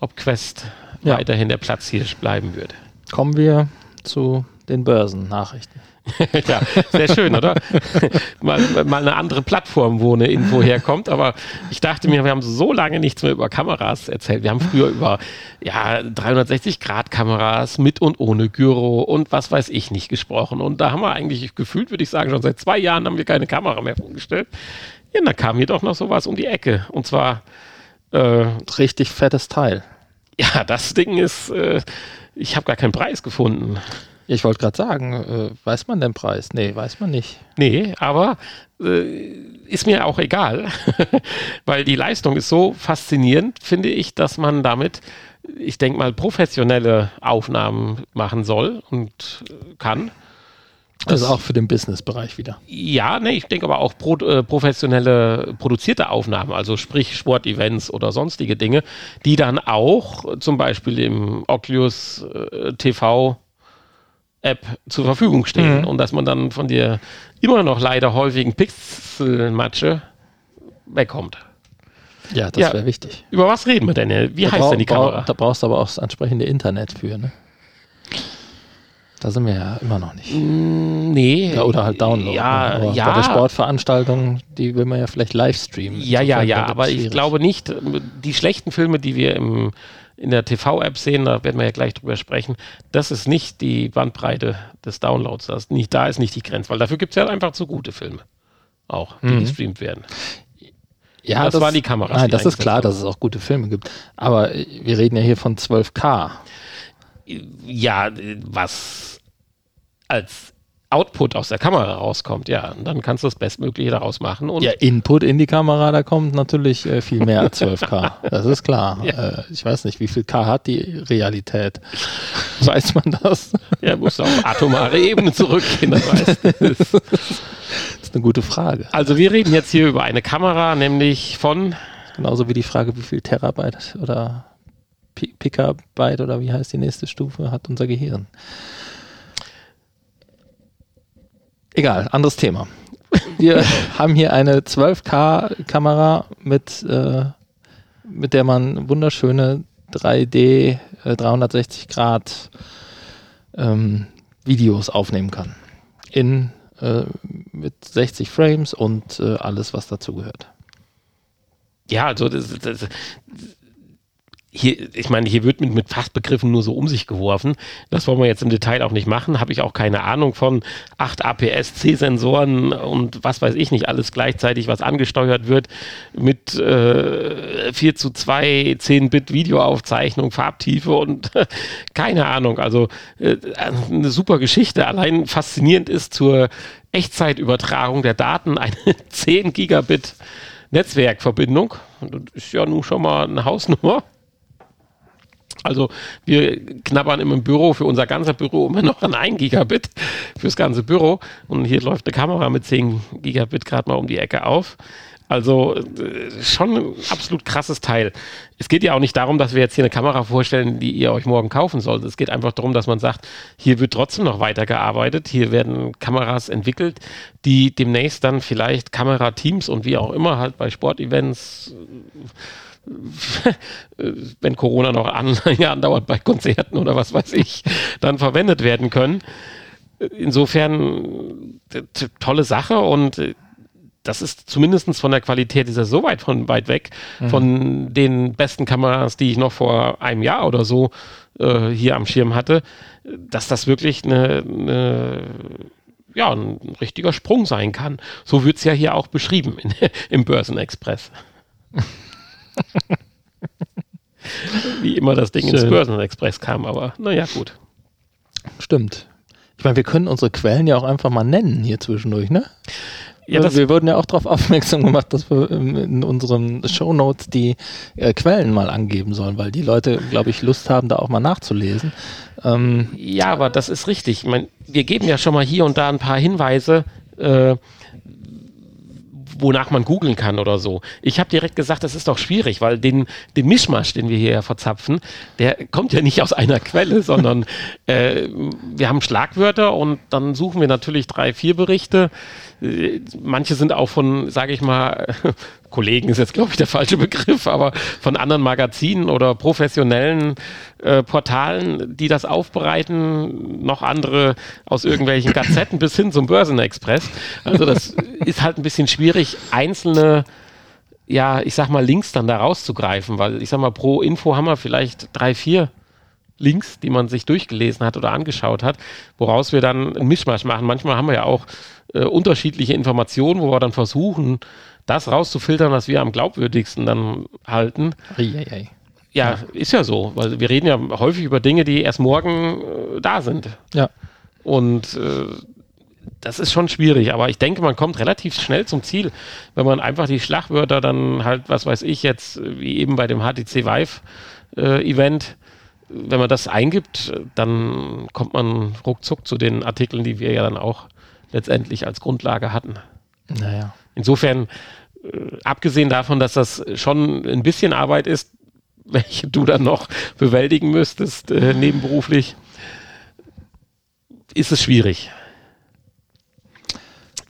S3: ob Quest ja. weiterhin der Platzhirsch bleiben wird.
S1: Kommen wir zu den Börsennachrichten.
S3: ja, sehr schön, oder? mal, mal eine andere Plattform, wo eine Info herkommt. Aber ich dachte mir, wir haben so lange nichts mehr über Kameras erzählt. Wir haben früher über ja, 360-Grad-Kameras mit und ohne Gyro und was weiß ich nicht gesprochen. Und da haben wir eigentlich gefühlt, würde ich sagen, schon seit zwei Jahren haben wir keine Kamera mehr vorgestellt. Ja, da kam hier doch noch sowas um die Ecke. Und zwar
S1: äh, richtig fettes Teil.
S3: Ja, das Ding ist, äh, ich habe gar keinen Preis gefunden.
S1: Ich wollte gerade sagen, äh, weiß man den Preis? Nee, weiß man nicht.
S3: Nee, aber äh, ist mir auch egal, weil die Leistung ist so faszinierend, finde ich, dass man damit, ich denke mal, professionelle Aufnahmen machen soll und äh, kann.
S1: Also auch für den Business-Bereich wieder.
S3: Ja, nee, ich denke aber auch pro, äh, professionelle produzierte Aufnahmen, also sprich Sportevents oder sonstige Dinge, die dann auch zum Beispiel im Oculus äh, TV App zur Verfügung stehen mhm. und dass man dann von der immer noch leider häufigen Pixelmatsche wegkommt.
S1: Ja, das ja, wäre wichtig.
S3: Über was reden wir denn? Wie da heißt denn die Kamera?
S1: Da brauchst du aber auch das entsprechende Internet für, ne? Da sind wir ja immer noch nicht.
S3: Mm, nee.
S1: Ja, oder halt Download.
S3: Ja,
S1: ne?
S3: ja.
S1: Bei der Sportveranstaltung, die will man ja vielleicht live streamen.
S3: Ja, ja, ja, aber ich glaube nicht, die schlechten Filme, die wir im in der TV-App sehen, da werden wir ja gleich drüber sprechen, das ist nicht die Bandbreite des Downloads. Das nicht, da ist nicht die Grenze, weil dafür gibt es ja einfach zu gute Filme auch, die mhm. gestreamt werden.
S1: Ja, das, das waren die Kameras. Nein, das ist klar, dass es auch gute Filme gibt. Aber wir reden ja hier von 12K.
S3: Ja, was als Output aus der Kamera rauskommt, ja, und dann kannst du das Bestmögliche daraus machen.
S1: Und ja, Input in die Kamera, da kommt natürlich äh, viel mehr als 12K. das ist klar. Ja. Äh, ich weiß nicht, wie viel K hat die Realität? Weiß man das?
S3: Ja, muss auf atomare Ebene zurückgehen, das weißt du.
S1: Das ist eine gute Frage.
S3: Also wir reden jetzt hier über eine Kamera, nämlich von...
S1: Genauso wie die Frage, wie viel Terabyte oder Pikabyte oder wie heißt die nächste Stufe hat unser Gehirn. Egal, anderes Thema. Wir haben hier eine 12K-Kamera mit, äh, mit der man wunderschöne 3D äh, 360 Grad ähm, Videos aufnehmen kann. In äh, mit 60 Frames und äh, alles, was dazugehört.
S3: Ja, also das, das, hier, ich meine, hier wird mit, mit Fachbegriffen nur so um sich geworfen. Das wollen wir jetzt im Detail auch nicht machen. Habe ich auch keine Ahnung von 8 APS-C-Sensoren und was weiß ich nicht, alles gleichzeitig, was angesteuert wird mit äh, 4 zu 2, 10-Bit Videoaufzeichnung, Farbtiefe und keine Ahnung. Also äh, eine super Geschichte. Allein faszinierend ist zur Echtzeitübertragung der Daten eine 10 Gigabit Netzwerkverbindung. Das ist ja nun schon mal eine Hausnummer. Also wir knabbern im Büro für unser ganzes Büro immer noch an 1 Gigabit fürs ganze Büro. Und hier läuft eine Kamera mit 10 Gigabit gerade mal um die Ecke auf. Also äh, schon ein absolut krasses Teil. Es geht ja auch nicht darum, dass wir jetzt hier eine Kamera vorstellen, die ihr euch morgen kaufen sollt. Es geht einfach darum, dass man sagt, hier wird trotzdem noch weitergearbeitet. Hier werden Kameras entwickelt, die demnächst dann vielleicht Kamerateams und wie auch immer halt bei Sportevents wenn Corona noch an, ja, andauert bei Konzerten oder was weiß ich, dann verwendet werden können. Insofern tolle Sache und das ist zumindest von der Qualität ist er so weit von weit weg mhm. von den besten Kameras, die ich noch vor einem Jahr oder so äh, hier am Schirm hatte, dass das wirklich eine, eine ja, ein richtiger Sprung sein kann. So wird es ja hier auch beschrieben in, im Börsenexpress. Wie immer das Ding Schön. ins Börsenexpress kam, aber naja, gut.
S1: Stimmt. Ich meine, wir können unsere Quellen ja auch einfach mal nennen hier zwischendurch, ne? Ja, wir wurden ja auch darauf aufmerksam gemacht, dass wir in unseren Shownotes die äh, Quellen mal angeben sollen, weil die Leute, glaube ich, Lust haben, da auch mal nachzulesen.
S3: Ähm, ja, aber das ist richtig. Ich mein, wir geben ja schon mal hier und da ein paar Hinweise. Äh, wonach man googeln kann oder so. Ich habe direkt gesagt, das ist doch schwierig, weil den, den Mischmasch, den wir hier verzapfen, der kommt ja nicht aus einer Quelle, sondern äh, wir haben Schlagwörter und dann suchen wir natürlich drei, vier Berichte. Manche sind auch von, sage ich mal, Kollegen ist jetzt, glaube ich, der falsche Begriff, aber von anderen Magazinen oder professionellen äh, Portalen, die das aufbereiten, noch andere aus irgendwelchen Gazetten bis hin zum Börsenexpress. Also das ist halt ein bisschen schwierig, einzelne ja, ich sag mal, Links dann da rauszugreifen, weil ich sag mal, pro Info haben wir vielleicht drei, vier Links, die man sich durchgelesen hat oder angeschaut hat, woraus wir dann einen Mischmasch machen. Manchmal haben wir ja auch äh, unterschiedliche Informationen, wo wir dann versuchen, das rauszufiltern, was wir am glaubwürdigsten dann halten. Eieiei. Ja, ist ja so, weil wir reden ja häufig über Dinge, die erst morgen äh, da sind.
S1: Ja.
S3: Und äh, das ist schon schwierig, aber ich denke, man kommt relativ schnell zum Ziel, wenn man einfach die Schlagwörter dann halt, was weiß ich jetzt, wie eben bei dem HTC Vive äh, Event, wenn man das eingibt, dann kommt man ruckzuck zu den Artikeln, die wir ja dann auch letztendlich als Grundlage hatten.
S1: Naja.
S3: Insofern, äh, abgesehen davon, dass das schon ein bisschen Arbeit ist, welche du dann noch bewältigen müsstest, äh, nebenberuflich, ist es schwierig.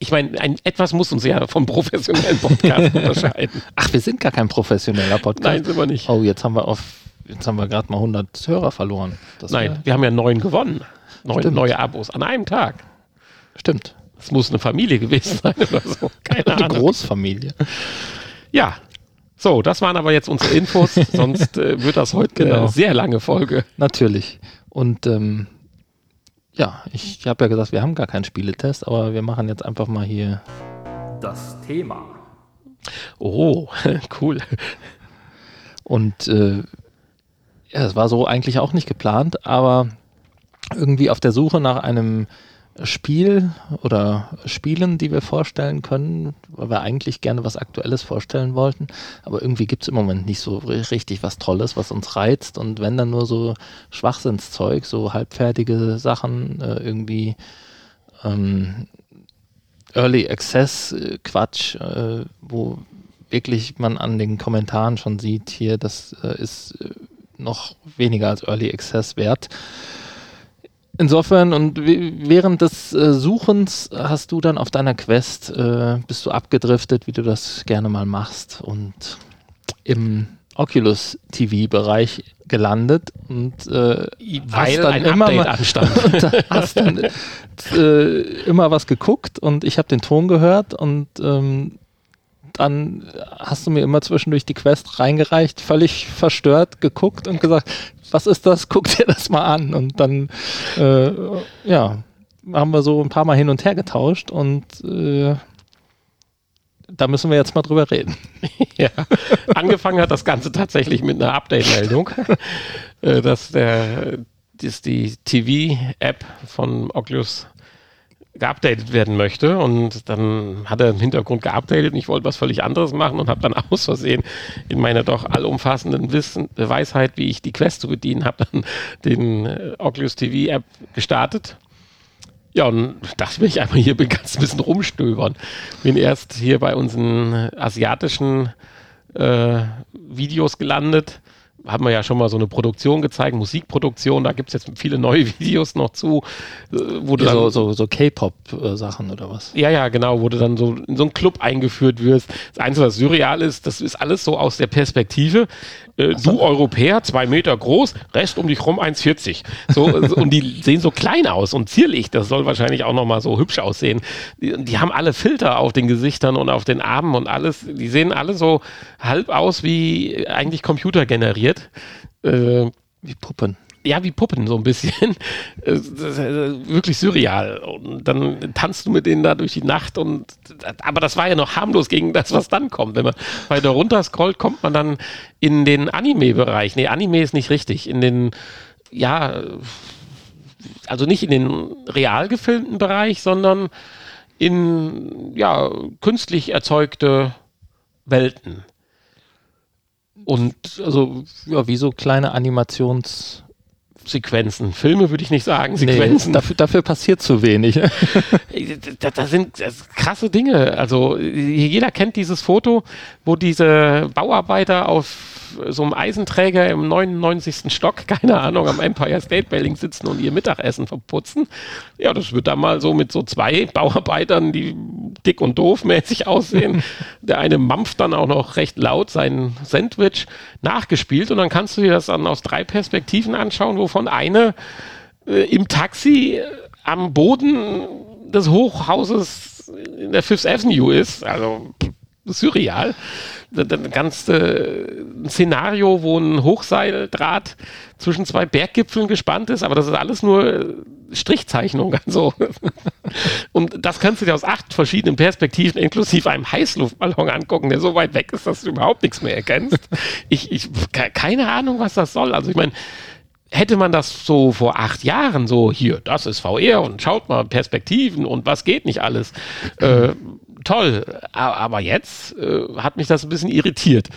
S3: Ich meine, etwas muss uns ja vom professionellen Podcast unterscheiden.
S1: Ach, wir sind gar kein professioneller Podcast.
S3: Nein, sind wir nicht.
S1: Oh, jetzt haben wir auf, jetzt haben wir gerade mal 100 Hörer verloren.
S3: Das Nein, wir haben ja neun gewonnen. Neun neue Abos an einem Tag.
S1: Stimmt.
S3: Es muss eine Familie gewesen sein oder so.
S1: Keine eine Ahnung. Großfamilie.
S3: Ja. So, das waren aber jetzt unsere Infos, sonst äh, wird das heute genau. eine sehr lange Folge.
S1: Natürlich. Und ähm, ja, ich habe ja gesagt, wir haben gar keinen Spieletest, aber wir machen jetzt einfach mal hier
S2: das Thema.
S3: Oh, cool.
S1: Und äh, ja, es war so eigentlich auch nicht geplant, aber irgendwie auf der Suche nach einem Spiel oder Spielen, die wir vorstellen können, weil wir eigentlich gerne was Aktuelles vorstellen wollten. Aber irgendwie gibt es im Moment nicht so richtig was Tolles, was uns reizt. Und wenn dann nur so Schwachsinnszeug, so halbfertige Sachen, äh, irgendwie ähm, Early Access äh, Quatsch, äh, wo wirklich man an den Kommentaren schon sieht, hier, das äh, ist noch weniger als Early Access wert. Insofern und während des äh, Suchens hast du dann auf deiner Quest, äh, bist du abgedriftet, wie du das gerne mal machst und im Oculus TV-Bereich gelandet und äh,
S3: weil dann ein immer Update anstand.
S1: hast dann äh, immer was geguckt und ich habe den Ton gehört und ähm, dann hast du mir immer zwischendurch die Quest reingereicht, völlig verstört geguckt und gesagt, was ist das? Guck dir das mal an. Und dann, äh, ja, haben wir so ein paar Mal hin und her getauscht und äh, da müssen wir jetzt mal drüber reden.
S3: ja. Angefangen hat das Ganze tatsächlich mit einer Update-Meldung, äh, dass der, dass die TV-App von Oculus geupdatet werden möchte. Und dann hat er im Hintergrund geupdatet und ich wollte was völlig anderes machen und habe dann aus Versehen in meiner doch allumfassenden Wissen, Weisheit, wie ich die Quest zu bedienen habe, dann den äh, Oculus TV App gestartet. Ja, und dachte mir, ich einmal hier ganz ein bisschen rumstöbern. Bin erst hier bei unseren asiatischen äh, Videos gelandet haben wir ja schon mal so eine Produktion gezeigt, Musikproduktion, da gibt es jetzt viele neue Videos noch zu.
S1: Äh, wo du so, so, so K-Pop-Sachen oder was?
S3: Ja, ja, genau, wo du dann so in so einen Club eingeführt wirst. Das Einzige, was surreal ist, das ist alles so aus der Perspektive. Äh, du Europäer, zwei Meter groß, Rest um dich rum 1,40. So, und die sehen so klein aus und zierlich. Das soll wahrscheinlich auch nochmal so hübsch aussehen. Die, die, haben alle Filter auf den Gesichtern und auf den Armen und alles. Die sehen alle so halb aus wie eigentlich computergeneriert.
S1: Äh, wie Puppen.
S3: ja, wie Puppen so ein bisschen. wirklich surreal. Und dann tanzt du mit denen da durch die Nacht und aber das war ja noch harmlos gegen das, was dann kommt. Wenn man weiter runter scrollt, kommt man dann in den Anime-Bereich. Nee, Anime ist nicht richtig. In den, ja, also nicht in den real gefilmten Bereich, sondern in ja, künstlich erzeugte Welten.
S1: Und also, ja, wie so kleine Animations-
S3: Sequenzen. Filme würde ich nicht sagen, Sequenzen.
S1: Nee, dafür, dafür, passiert zu wenig.
S3: da, da, sind krasse Dinge. Also jeder kennt dieses Foto, wo diese Bauarbeiter auf so einem Eisenträger im 99. Stock, keine Ahnung, am Empire State Building sitzen und ihr Mittagessen verputzen. Ja, das wird dann mal so mit so zwei Bauarbeitern, die dick und doof mäßig aussehen. Der eine mampft dann auch noch recht laut sein Sandwich nachgespielt und dann kannst du dir das dann aus drei Perspektiven anschauen, wovon eine äh, im Taxi äh, am Boden des Hochhauses in der Fifth Avenue ist. Also surreal. Ein ganze Szenario, wo ein Hochseildraht zwischen zwei Berggipfeln gespannt ist, aber das ist alles nur Strichzeichnung. Also. Und das kannst du dir aus acht verschiedenen Perspektiven inklusive einem Heißluftballon angucken, der so weit weg ist, dass du überhaupt nichts mehr erkennst. Ich, ich keine Ahnung, was das soll. Also ich meine, hätte man das so vor acht Jahren so, hier, das ist VR und schaut mal Perspektiven und was geht nicht alles. Äh, toll. Aber jetzt äh, hat mich das ein bisschen irritiert.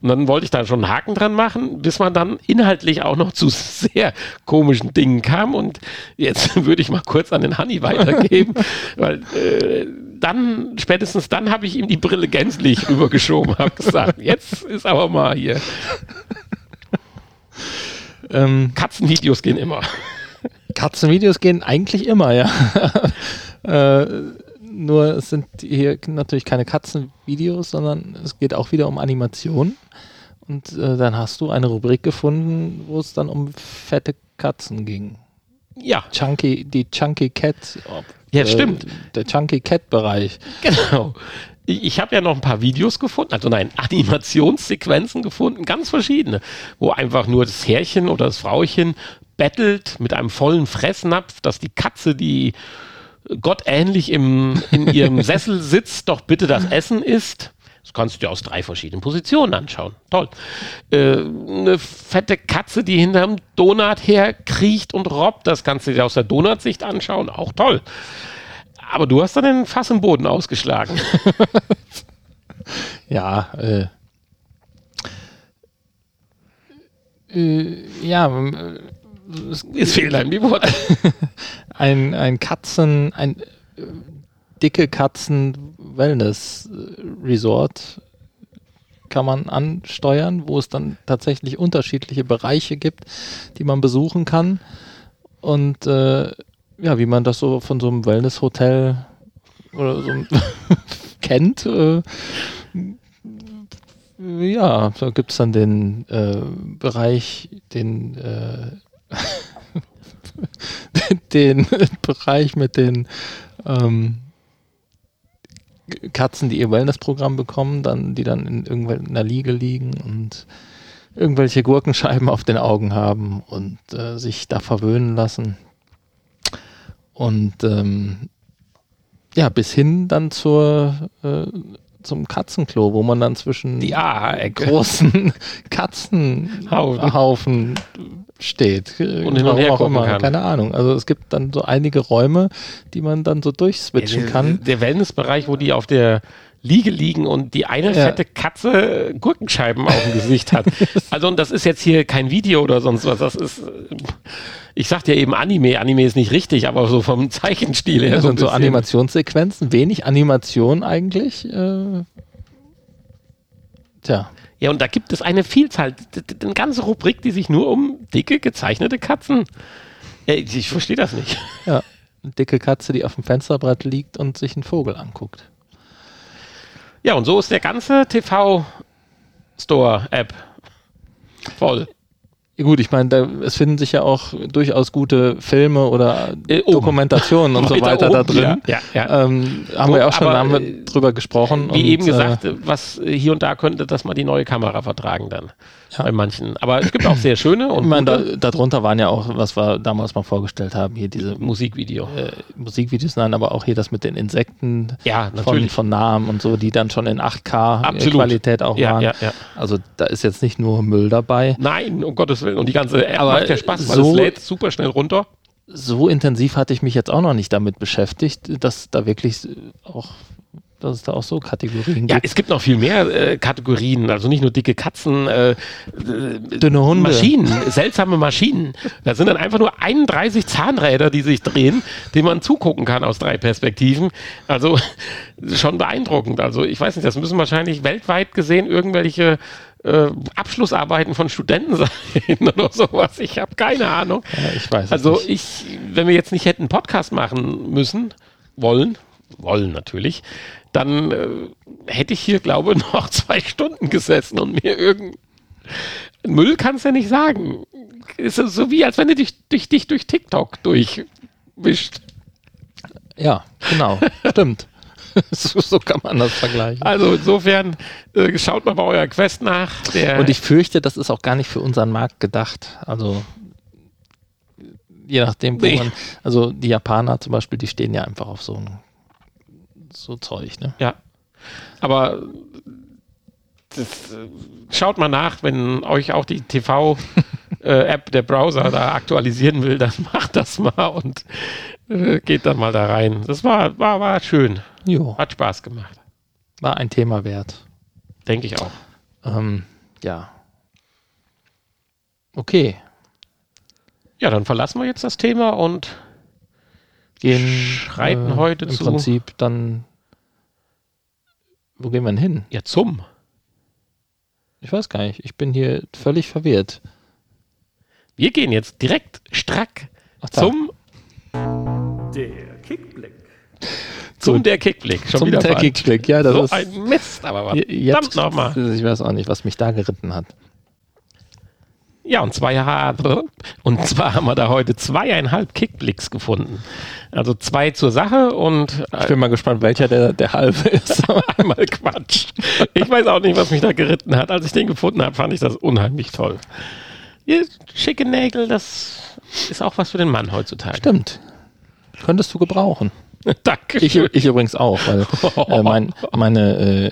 S3: Und dann wollte ich da schon einen Haken dran machen, bis man dann inhaltlich auch noch zu sehr komischen Dingen kam. Und jetzt würde ich mal kurz an den Honey weitergeben, weil äh, dann, spätestens dann habe ich ihm die Brille gänzlich rübergeschoben, habe gesagt, jetzt ist aber mal hier. Ähm, Katzenvideos gehen immer.
S1: Katzenvideos gehen eigentlich immer, ja. äh, nur es sind hier natürlich keine Katzenvideos, sondern es geht auch wieder um Animation. Und äh, dann hast du eine Rubrik gefunden, wo es dann um fette Katzen ging.
S3: Ja.
S1: Chunky, die Chunky Cat.
S3: Ob, ja, äh, stimmt.
S1: Der Chunky Cat Bereich.
S3: Genau. Ich, ich habe ja noch ein paar Videos gefunden, also nein, Animationssequenzen gefunden, ganz verschiedene, wo einfach nur das Herrchen oder das Frauchen bettelt mit einem vollen Fressnapf, dass die Katze, die gottähnlich im, in ihrem Sessel sitzt, doch bitte das Essen isst. Das kannst du dir aus drei verschiedenen Positionen anschauen. Toll. Äh, eine fette Katze, die hinterm Donut herkriecht und robbt, das kannst du dir aus der Donutsicht anschauen. Auch toll. Aber du hast dann den Fass im Boden ausgeschlagen.
S1: ja, äh, äh, ja, äh,
S3: es fehlen einem die Worte.
S1: ein, ein Katzen, ein äh, dicke Katzen-Wellness-Resort kann man ansteuern, wo es dann tatsächlich unterschiedliche Bereiche gibt, die man besuchen kann. Und äh, ja, wie man das so von so einem Wellness-Hotel oder so kennt, äh, ja, da gibt es dann den äh, Bereich, den äh, den Bereich mit den ähm, Katzen, die ihr Wellness-Programm bekommen, dann, die dann in irgendeiner Liege liegen und irgendwelche Gurkenscheiben auf den Augen haben und äh, sich da verwöhnen lassen. Und ähm, ja, bis hin dann zur äh, zum Katzenklo, wo man dann zwischen
S3: die
S1: großen Katzenhaufen steht.
S3: Und hin und her auch immer, kann.
S1: Keine Ahnung. Also es gibt dann so einige Räume, die man dann so durchswitchen ja, der, kann.
S3: Der Wellnessbereich, wo die auf der Liege liegen und die eine ja. fette Katze Gurkenscheiben auf dem Gesicht hat. Also und das ist jetzt hier kein Video oder sonst was. Das ist, ich sagte ja eben Anime. Anime ist nicht richtig, aber so vom Zeichenstil her.
S1: Ja, so sind so Animationssequenzen, wenig Animation eigentlich. Äh,
S3: tja. Ja, und da gibt es eine Vielzahl, eine ganze Rubrik, die sich nur um dicke, gezeichnete Katzen. Ich, ich verstehe das nicht.
S1: Ja, eine dicke Katze, die auf dem Fensterbrett liegt und sich einen Vogel anguckt.
S3: Ja, und so ist der ganze TV-Store-App voll.
S1: Gut, ich meine, es finden sich ja auch durchaus gute Filme oder äh, Dokumentationen und so weiter oben, da drin.
S3: Ja, ja, ja.
S1: Ähm, haben so, wir auch schon haben wir äh, drüber gesprochen.
S3: Wie und, eben gesagt, äh, was hier und da könnte das mal die neue Kamera vertragen dann. Ja. bei manchen. Aber es gibt auch sehr schöne.
S1: Und ich meine, da, darunter waren ja auch, was wir damals mal vorgestellt haben, hier diese Musikvideo. Äh, Musikvideos, nein, aber auch hier das mit den Insekten
S3: ja,
S1: von, von Namen und so, die dann schon in 8K-Qualität auch
S3: ja,
S1: waren.
S3: Ja, ja.
S1: Also da ist jetzt nicht nur Müll dabei.
S3: Nein, um Gottes Willen. Und die ganze App
S1: aber
S3: macht ja Spaß,
S1: weil so, es
S3: lädt super schnell runter.
S1: So intensiv hatte ich mich jetzt auch noch nicht damit beschäftigt, dass da wirklich auch dass es da auch so Kategorien gibt.
S3: Ja, es gibt noch viel mehr äh, Kategorien, also nicht nur dicke Katzen, äh,
S1: dünne Hunde,
S3: Maschinen, seltsame Maschinen. Da sind dann einfach nur 31 Zahnräder, die sich drehen, denen man zugucken kann aus drei Perspektiven. Also schon beeindruckend. Also ich weiß nicht, das müssen wahrscheinlich weltweit gesehen irgendwelche äh, Abschlussarbeiten von Studenten sein oder sowas. Ich habe keine Ahnung.
S1: Ja, ich weiß.
S3: Also nicht. ich, wenn wir jetzt nicht hätten Podcast machen müssen, wollen, wollen natürlich, dann äh, hätte ich hier, glaube ich, noch zwei Stunden gesessen und mir irgendein Müll kannst du ja nicht sagen. Ist so wie, als wenn du dich, dich, dich durch TikTok durchwischt.
S1: Ja, genau. Stimmt. so, so, kann man das vergleichen.
S3: Also insofern äh, schaut mal bei eurer Quest nach.
S1: und ich fürchte, das ist auch gar nicht für unseren Markt gedacht. Also je nachdem, wo nee. man, also die Japaner zum Beispiel, die stehen ja einfach auf so ein so Zeug, ne?
S3: Ja. Aber das, äh, schaut mal nach, wenn euch auch die TV-App, äh, der Browser da aktualisieren will, dann macht das mal und äh, geht dann mal da rein. Das war, war, war schön.
S1: Jo.
S3: Hat Spaß gemacht.
S1: War ein Thema wert.
S3: Denke ich auch.
S1: Ähm, ja. Okay.
S3: Ja, dann verlassen wir jetzt das Thema und
S1: gehen
S3: schreiten äh, heute
S1: im
S3: zu.
S1: Prinzip dann. Wo gehen wir denn hin?
S3: Ja, zum.
S1: Ich weiß gar nicht. Ich bin hier völlig verwirrt.
S3: Wir gehen jetzt direkt strack Ach, zum
S2: der Kickblick.
S3: Zum der Kickblick.
S1: Schon zum wieder der Kickblick, ja. Das
S3: so
S1: ist
S3: ein Mist, aber was.
S1: Jetzt, nochmal. Ich weiß auch nicht, was mich da geritten hat.
S3: Ja, und zwei und zwar haben wir da heute zweieinhalb Kickblicks gefunden. Also zwei zur Sache und
S1: ich bin mal gespannt, welcher der, der halbe ist.
S3: Einmal Quatsch. Ich weiß auch nicht, was mich da geritten hat. Als ich den gefunden habe, fand ich das unheimlich toll. Schicke Nägel, das ist auch was für den Mann heutzutage.
S1: Stimmt. Könntest du gebrauchen.
S3: Danke.
S1: Ich, ich, übrigens auch, weil äh, mein, meine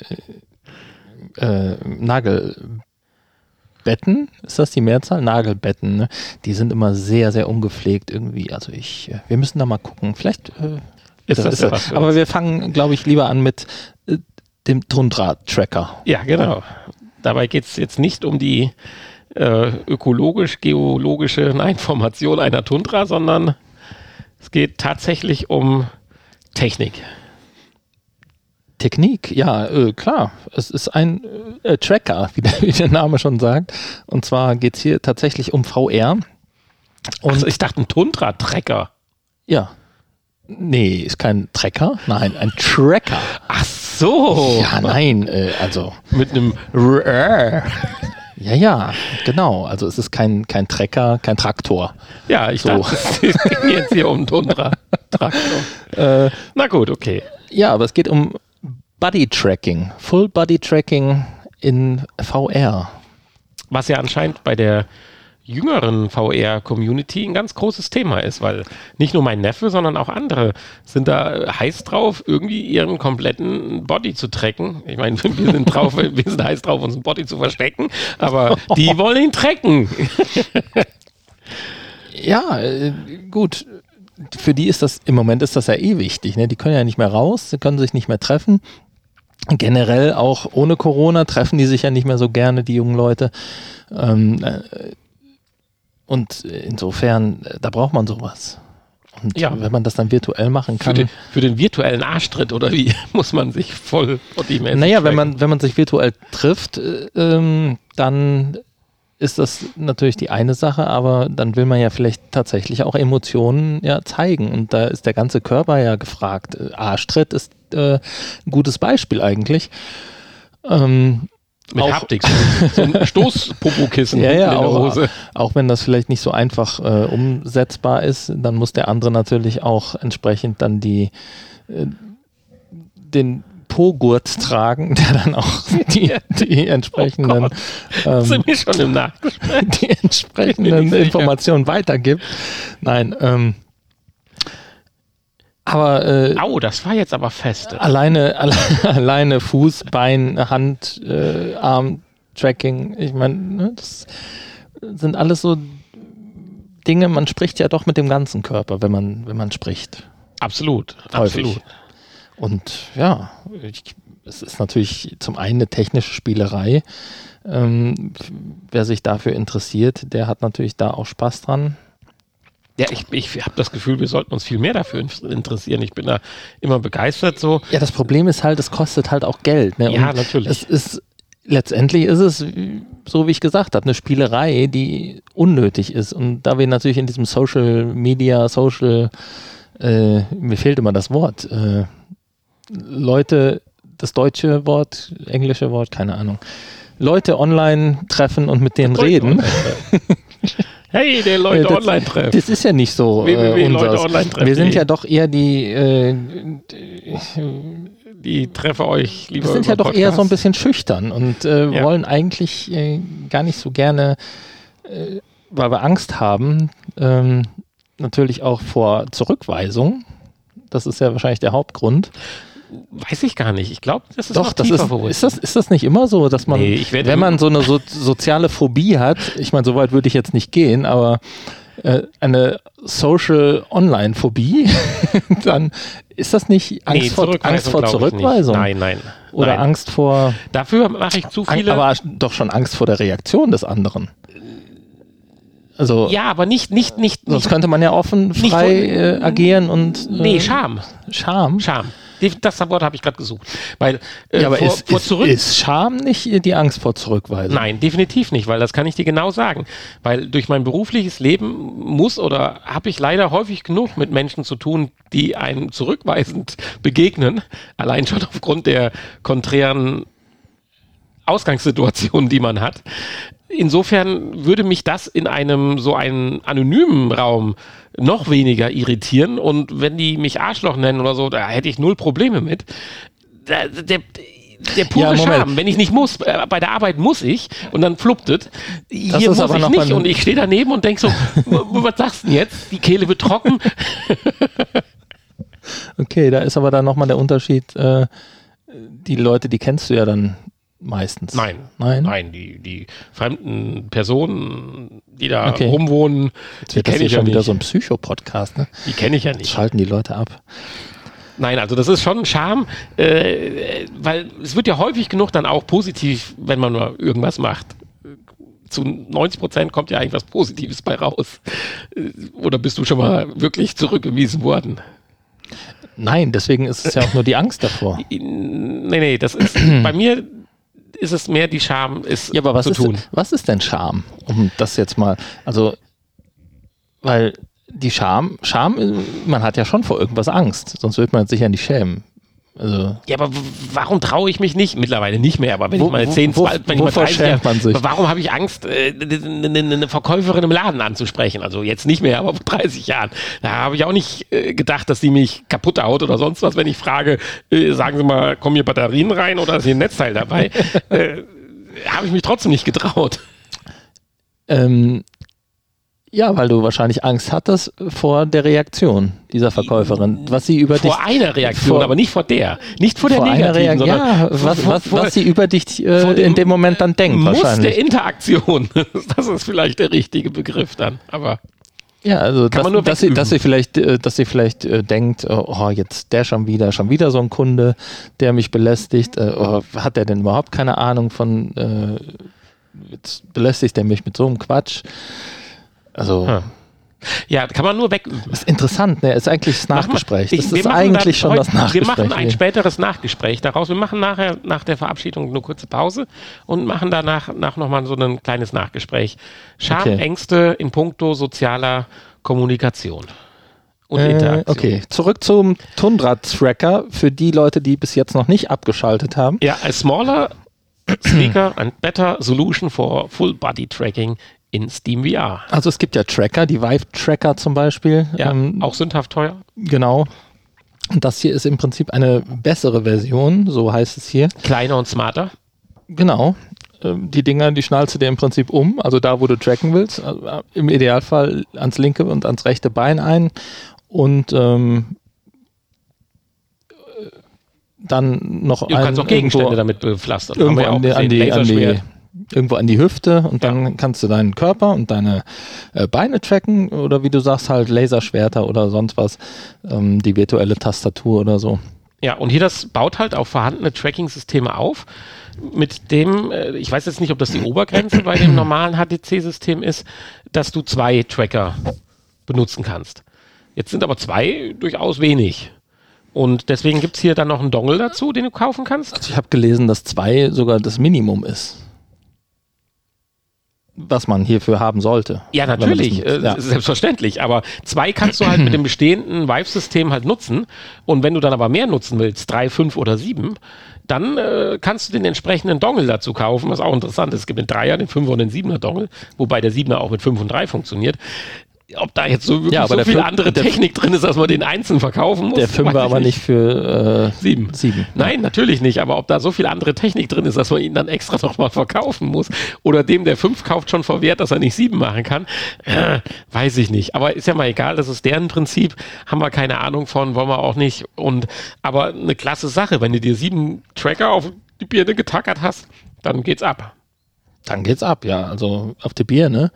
S1: äh, äh, Nagel Betten, ist das die Mehrzahl? Nagelbetten, ne? Die sind immer sehr, sehr ungepflegt irgendwie. Also ich, äh, wir müssen da mal gucken. Vielleicht äh, ist, das, ist das. Aber wir fangen, glaube ich, lieber an mit äh, dem Tundra-Tracker.
S3: Ja, genau. Dabei geht es jetzt nicht um die äh, ökologisch-geologische Information einer Tundra, sondern es geht tatsächlich um Technik.
S1: Technik, ja, äh, klar. Es ist ein äh, Tracker, wie der, wie der, Name schon sagt. Und zwar geht es hier tatsächlich um VR.
S3: Und also ich dachte, ein Tundra-Tracker.
S1: Ja. Nee, ist kein Tracker. Nein, ein Tracker.
S3: Ach so.
S1: Ja, nein, äh, also.
S3: Mit einem R.
S1: Ja, ja, genau. Also es ist kein, kein Trecker, kein Traktor.
S3: Ja, ich so. dachte, es ging jetzt hier um Tundra-Traktor.
S1: äh, Na gut, okay. Ja, aber es geht um Body Tracking, Full Body Tracking in VR.
S3: Was ja anscheinend bei der jüngeren VR-Community ein ganz großes Thema ist, weil nicht nur mein Neffe, sondern auch andere sind da heiß drauf, irgendwie ihren kompletten Body zu tracken. Ich meine, wir sind drauf, wir sind heiß drauf, unseren Body zu verstecken, aber die wollen ihn tracken.
S1: ja, äh, gut. Für die ist das, im Moment ist das ja eh wichtig. Ne? Die können ja nicht mehr raus, sie können sich nicht mehr treffen generell auch ohne Corona treffen die sich ja nicht mehr so gerne, die jungen Leute. Ähm, äh, und insofern, da braucht man sowas. Und ja. wenn man das dann virtuell machen kann.
S3: Für den, für den virtuellen Arschtritt oder wie muss man sich voll
S1: Naja, wenn man, wenn man sich virtuell trifft, äh, ähm, dann ist das natürlich die eine Sache, aber dann will man ja vielleicht tatsächlich auch Emotionen ja zeigen. Und da ist der ganze Körper ja gefragt. Äh, Arschtritt ist äh, ein gutes Beispiel eigentlich. Ähm,
S3: mit auch, Haptik, so ein Stoßpopokissen
S1: ja, ja, in der Hose. Auch, auch wenn das vielleicht nicht so einfach äh, umsetzbar ist, dann muss der andere natürlich auch entsprechend dann die äh, den Po-Gurt tragen, der dann auch die, die entsprechenden,
S3: Oh
S1: ähm, die entsprechenden. Informationen weitergibt. Nein, ähm, aber äh,
S3: Au, das war jetzt aber feste.
S1: alleine, alle, alleine Fuß, Bein, Hand, äh, Arm, Tracking, ich meine, ne, das sind alles so Dinge, man spricht ja doch mit dem ganzen Körper, wenn man, wenn man spricht.
S3: Absolut,
S1: Häufig.
S3: absolut.
S1: Und ja, ich, es ist natürlich zum einen eine technische Spielerei. Ähm, wer sich dafür interessiert, der hat natürlich da auch Spaß dran.
S3: Ja, ich, ich habe das Gefühl, wir sollten uns viel mehr dafür in- interessieren. Ich bin da immer begeistert so.
S1: Ja, das Problem ist halt, es kostet halt auch Geld. Ne?
S3: Ja, natürlich.
S1: Es ist, letztendlich ist es, so wie ich gesagt habe, eine Spielerei, die unnötig ist. Und da wir natürlich in diesem Social Media, Social, äh, mir fehlt immer das Wort, äh, Leute, das deutsche Wort, englische Wort, keine Ahnung. Leute online treffen und mit denen reden.
S3: Hey, der Leute
S1: Äh, das-
S3: online treffen.
S1: Das ist ja nicht so äh, unseres.
S3: online treffen.
S1: Wir sind ja doch eher die, äh,
S3: Die treffe euch lieber.
S1: wir sind ja doch eher so ein
S3: Podcast.
S1: bisschen schüchtern und äh,
S3: Ja.
S1: wollen eigentlich äh, gar nicht so gerne, äh, weil wir Angst haben, ähm, natürlich auch vor Zurückweisung. Das ist ja wahrscheinlich der Hauptgrund.
S3: Weiß ich gar nicht. Ich glaube, das ist
S1: Doch,
S3: noch
S1: das ist, ist, das, ist das nicht immer so, dass man,
S3: Nee,
S1: wenn man so eine so, soziale Phobie hat, ich meine, so weit würde ich jetzt nicht gehen, aber äh, eine Social Online-Phobie, dann ist das nicht Angst,
S3: Nee,
S1: vor,
S3: Zurückweisung
S1: Angst vor. Zurückweisung?
S3: Nein, nein.
S1: Oder
S3: nein.
S1: Angst vor,
S3: Dafür mache ich zu viele.
S1: aber doch schon Angst vor der Reaktion des anderen. Also,
S3: ja, aber nicht, nicht, nicht.
S1: sonst
S3: nicht
S1: könnte man ja offen, frei äh, agieren und. Äh,
S3: nee, Scham.
S1: Scham.
S3: Scham. Das Wort habe ich gerade gesucht. Weil äh,
S1: Ja, aber
S3: vor,
S1: ist,
S3: vor
S1: ist,
S3: zurück.
S1: ist Scham nicht die Angst vor Zurückweisung?
S3: Nein, definitiv nicht, weil das kann ich dir genau sagen. Weil durch mein berufliches Leben muss oder habe ich leider häufig genug mit Menschen zu tun, die einem zurückweisend begegnen. Allein schon aufgrund der konträren Ausgangssituation, die man hat. Insofern würde mich das in einem so einen anonymen Raum noch weniger irritieren und wenn die mich Arschloch nennen oder so, da hätte ich null Probleme mit. Der, der, der pure
S1: Ja.
S3: Charme, wenn ich nicht muss, äh, bei der Arbeit muss ich und dann fluppt es. Hier
S1: ist
S3: muss
S1: aber
S3: ich nicht und ich stehe daneben und denke so, was sagst du denn jetzt? Die Kehle wird trocken.
S1: Okay, da ist aber dann nochmal der Unterschied. Äh, die Leute, die kennst du ja dann meistens.
S3: Nein.
S1: Nein?
S3: Nein, die, die fremden Personen, die da
S1: Okay.
S3: rumwohnen,
S1: Jetzt
S3: die kenne ich ja
S1: schon wieder
S3: nicht.
S1: so ein Psycho-Podcast, ne?
S3: Die kenne ich ja
S1: Jetzt
S3: nicht.
S1: schalten die Leute ab.
S3: Nein, also das ist schon ein Charme, äh, weil es wird ja häufig genug dann auch positiv, wenn man mal irgendwas macht. Zu 90 Prozent kommt ja eigentlich was Positives bei raus. Äh, Oder bist du schon mal wirklich zurückgewiesen worden?
S1: Nein, deswegen ist es ja auch nur die Angst davor.
S3: Nee, nee, das ist, bei mir ist es mehr die Scham, es
S1: Ja, aber was
S3: zu
S1: ist,
S3: tun.
S1: was ist denn Scham? Um das jetzt mal, also, weil die Scham, Scham, man hat ja schon vor irgendwas Angst, sonst wird man sich ja nicht schämen. Also,
S3: Ja, aber warum traue ich mich nicht? Mittlerweile nicht mehr, aber wenn
S1: Wo-
S3: ich mal
S1: wo-
S3: 10,
S1: wo-
S3: 12, wenn ich mal
S1: wovor
S3: 30
S1: schämt man sich?
S3: Warum habe ich Angst, äh, eine Verkäuferin im Laden anzusprechen? Also jetzt nicht mehr, aber vor 30 Jahren. Da habe ich auch nicht äh, gedacht, dass die mich kaputt haut oder sonst was, wenn ich frage, äh, sagen Sie mal, kommen hier Batterien rein oder ist hier ein Netzteil dabei? äh, habe ich mich trotzdem nicht getraut.
S1: ähm, ja, weil du wahrscheinlich Angst hattest vor der Reaktion dieser Verkäuferin, was sie über dich
S3: Vor einer Reaktion,
S1: vor-
S3: aber nicht vor der. Nicht vor der
S1: vor einer
S3: negativen,
S1: Reaktion,
S3: sondern
S1: ja,
S3: vor-
S1: was,
S3: vor-
S1: was,
S3: vor-
S1: was sie über dich äh,
S3: vor dem
S1: in dem Moment dann denkt
S3: Muss der
S1: wahrscheinlich.
S3: Interaktion. Das ist vielleicht der richtige Begriff dann. Aber
S1: Ja, also dass,
S3: man nur
S1: dass, sie, dass sie vielleicht, äh, dass sie vielleicht äh, denkt, äh, oh, jetzt der schon wieder, schon wieder so ein Kunde, der mich belästigt. Äh, oh, hat der denn überhaupt keine Ahnung von, äh, jetzt belästigt er mich mit so einem Quatsch? Also,
S3: Hm. ja, kann man nur wegüben.
S1: ist interessant, ne? Ist eigentlich das Nachgespräch. Das ist eigentlich schon das Nachgespräch.
S3: Wir machen ein
S1: hier.
S3: späteres Nachgespräch daraus. Wir machen nachher nach der Verabschiedung eine kurze Pause und machen danach nach nochmal so ein kleines Nachgespräch. Scham,
S1: Okay.
S3: Ängste in puncto sozialer Kommunikation und
S1: Äh,
S3: Interaktion.
S1: okay, zurück zum Tundra-Tracker für die Leute, die bis jetzt noch nicht abgeschaltet haben.
S3: Ja, a smaller speaker and better solution for full body tracking in Steam VR.
S1: Also es gibt ja Tracker, die Vive-Tracker zum Beispiel.
S3: Ja,
S1: ähm,
S3: auch sündhaft teuer.
S1: Genau. Und das hier ist im Prinzip eine bessere Version, so heißt es hier.
S3: Kleiner und smarter.
S1: Genau. Ähm, Die Dinger, die schnallst du dir im Prinzip um, also da, wo du tracken willst. Also, Im Idealfall ans linke und ans rechte Bein ein und ähm, äh, dann noch
S3: Du kannst auch Gegenstände damit bepflastern. Haben
S1: irgendwo
S3: wir ja auch
S1: an, die, an, die, an. Irgendwo an die Hüfte und dann kannst du deinen Körper und deine äh, Beine tracken oder wie du sagst halt Laserschwerter oder sonst was, ähm, die virtuelle Tastatur oder so.
S3: Ja, und hier das baut halt auf vorhandene Tracking-Systeme auf. Mit dem, äh, ich weiß jetzt nicht, ob das die Obergrenze bei dem normalen HTC-System ist, dass du zwei Tracker benutzen kannst. Jetzt sind aber zwei durchaus wenig. Und deswegen gibt es hier dann noch einen Dongle dazu, den du kaufen kannst.
S1: Also ich habe gelesen, dass zwei sogar das Minimum ist. Was man hierfür haben sollte.
S3: Ja, natürlich, äh,
S1: ja.
S3: selbstverständlich. Aber zwei kannst du halt mit dem bestehenden Vive-System halt nutzen. Und wenn du dann aber mehr nutzen willst, drei, fünf oder sieben, dann äh, kannst du den entsprechenden Dongle dazu kaufen, was auch interessant ist. Es gibt den Dreier, den Fünfer und den Siebener Dongle, wobei der Siebener auch mit fünf und drei funktioniert. Ob da jetzt so wirklich
S1: Ja,
S3: so viel
S1: Fün-
S3: andere
S1: der-
S3: Technik drin ist, dass man den einzeln verkaufen muss.
S1: Der Fünfer aber nicht für äh,
S3: Sieben.
S1: sieben.
S3: Nein, natürlich nicht, aber ob da so viel andere Technik drin ist, dass man ihn dann extra nochmal verkaufen muss oder dem, der fünf kauft, schon verwehrt, dass er nicht sieben machen kann, äh, weiß ich nicht. Aber ist ja mal egal, das ist deren Prinzip, haben wir keine Ahnung von, wollen wir auch nicht. Und aber eine klasse Sache, wenn du dir sieben Tracker auf die Birne getackert hast, dann geht's ab.
S1: Dann geht's ab, ja. Also auf die Birne.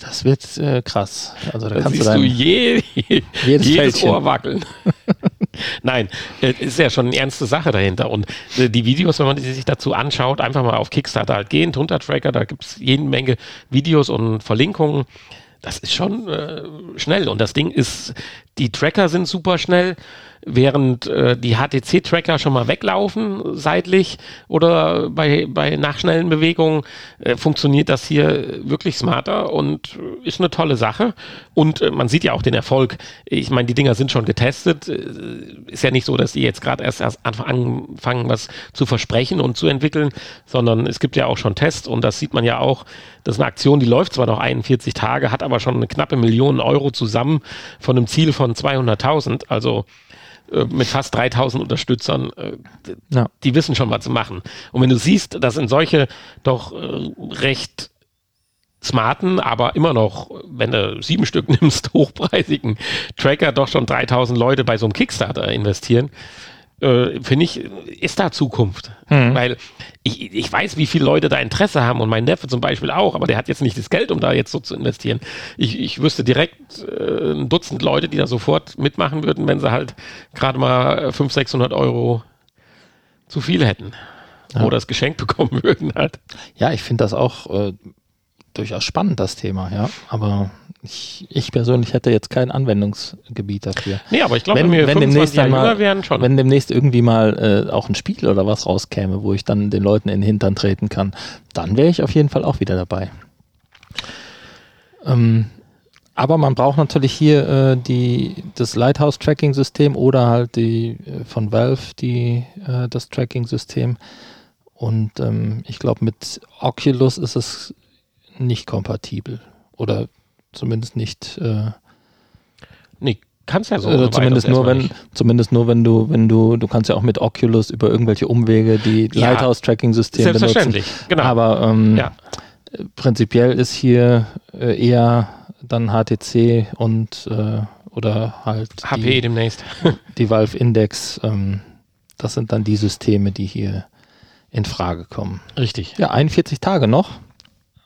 S1: Das wird äh, krass. Also da
S3: Dann
S1: kannst du
S3: siehst du je,
S1: Jedes
S3: jedes. Ohr wackeln. Nein, äh, ist ja schon eine ernste Sache dahinter. Und äh, die Videos, wenn man die sich dazu anschaut, einfach mal auf Kickstarter halt gehen, drunter Tracker, da gibt es jede Menge Videos und Verlinkungen. Das ist schon äh, schnell. Und das Ding ist, die Tracker sind super schnell, während äh, die HTC-Tracker schon mal weglaufen seitlich oder bei, bei nachschnellen Bewegungen, äh, funktioniert das hier wirklich smarter und äh, ist eine tolle Sache. Und äh, man sieht ja auch den Erfolg. Ich meine, die Dinger sind schon getestet. Äh, ist ja nicht so, dass die jetzt gerade erst, erst anfangen, was zu versprechen und zu entwickeln, sondern es gibt ja auch schon Tests und das sieht man ja auch. Das ist eine Aktion, die läuft zwar noch 41 Tage, hat aber schon eine knappe Million Euro zusammen von einem Ziel von 200.000. Also äh, mit fast 3000 Unterstützern, äh,
S1: Ja.
S3: die wissen schon, was zu machen. Und wenn du siehst, das sind solche doch äh, recht smarten, aber immer noch, wenn du sieben Stück nimmst, hochpreisigen Tracker doch schon 3000 Leute bei so einem Kickstarter investieren, äh, finde ich, ist da Zukunft. Weil ich, ich weiß, wie viele Leute da Interesse haben und mein Neffe zum Beispiel auch, aber der hat jetzt nicht das Geld, um da jetzt so zu investieren. Ich, ich wüsste direkt äh, ein Dutzend Leute, die da sofort mitmachen würden, wenn sie halt gerade mal äh, 500, 600 Euro zu viel hätten. Oder das Geschenk bekommen würden halt.
S1: Ja, ich finde das auch äh, durchaus spannend, das Thema, ja. Aber ich, ich persönlich hätte jetzt kein Anwendungsgebiet dafür.
S3: Nee, aber ich glaube,
S1: wenn,
S3: wenn,
S1: wenn
S3: 25
S1: demnächst einmal,
S3: jünger wären, schon.
S1: wenn demnächst irgendwie mal äh, auch ein Spiel oder was rauskäme, wo ich dann den Leuten in den Hintern treten kann, dann wäre ich auf jeden Fall auch wieder dabei. Ähm, aber man braucht natürlich hier äh, die, das Lighthouse-Tracking-System oder halt die äh, von Valve die, äh, das Tracking-System. Und ähm, ich glaube, mit Oculus ist es nicht kompatibel. Oder zumindest nicht. Äh,
S3: nee, kannst ja so. soweit
S1: zumindest nur, wenn,
S3: nicht.
S1: zumindest nur, wenn du, wenn du, du kannst ja auch mit Oculus über irgendwelche Umwege die
S3: Ja,
S1: Lighthouse-Tracking-System benutzen.
S3: Selbstverständlich, genau.
S1: Aber ähm,
S3: ja.
S1: prinzipiell ist hier äh, eher dann HTC und äh, oder halt
S3: HP
S1: die,
S3: demnächst.
S1: die Valve Index. Ähm, das sind dann die Systeme, die hier in Frage kommen.
S3: Richtig.
S1: Ja, 41 Tage noch.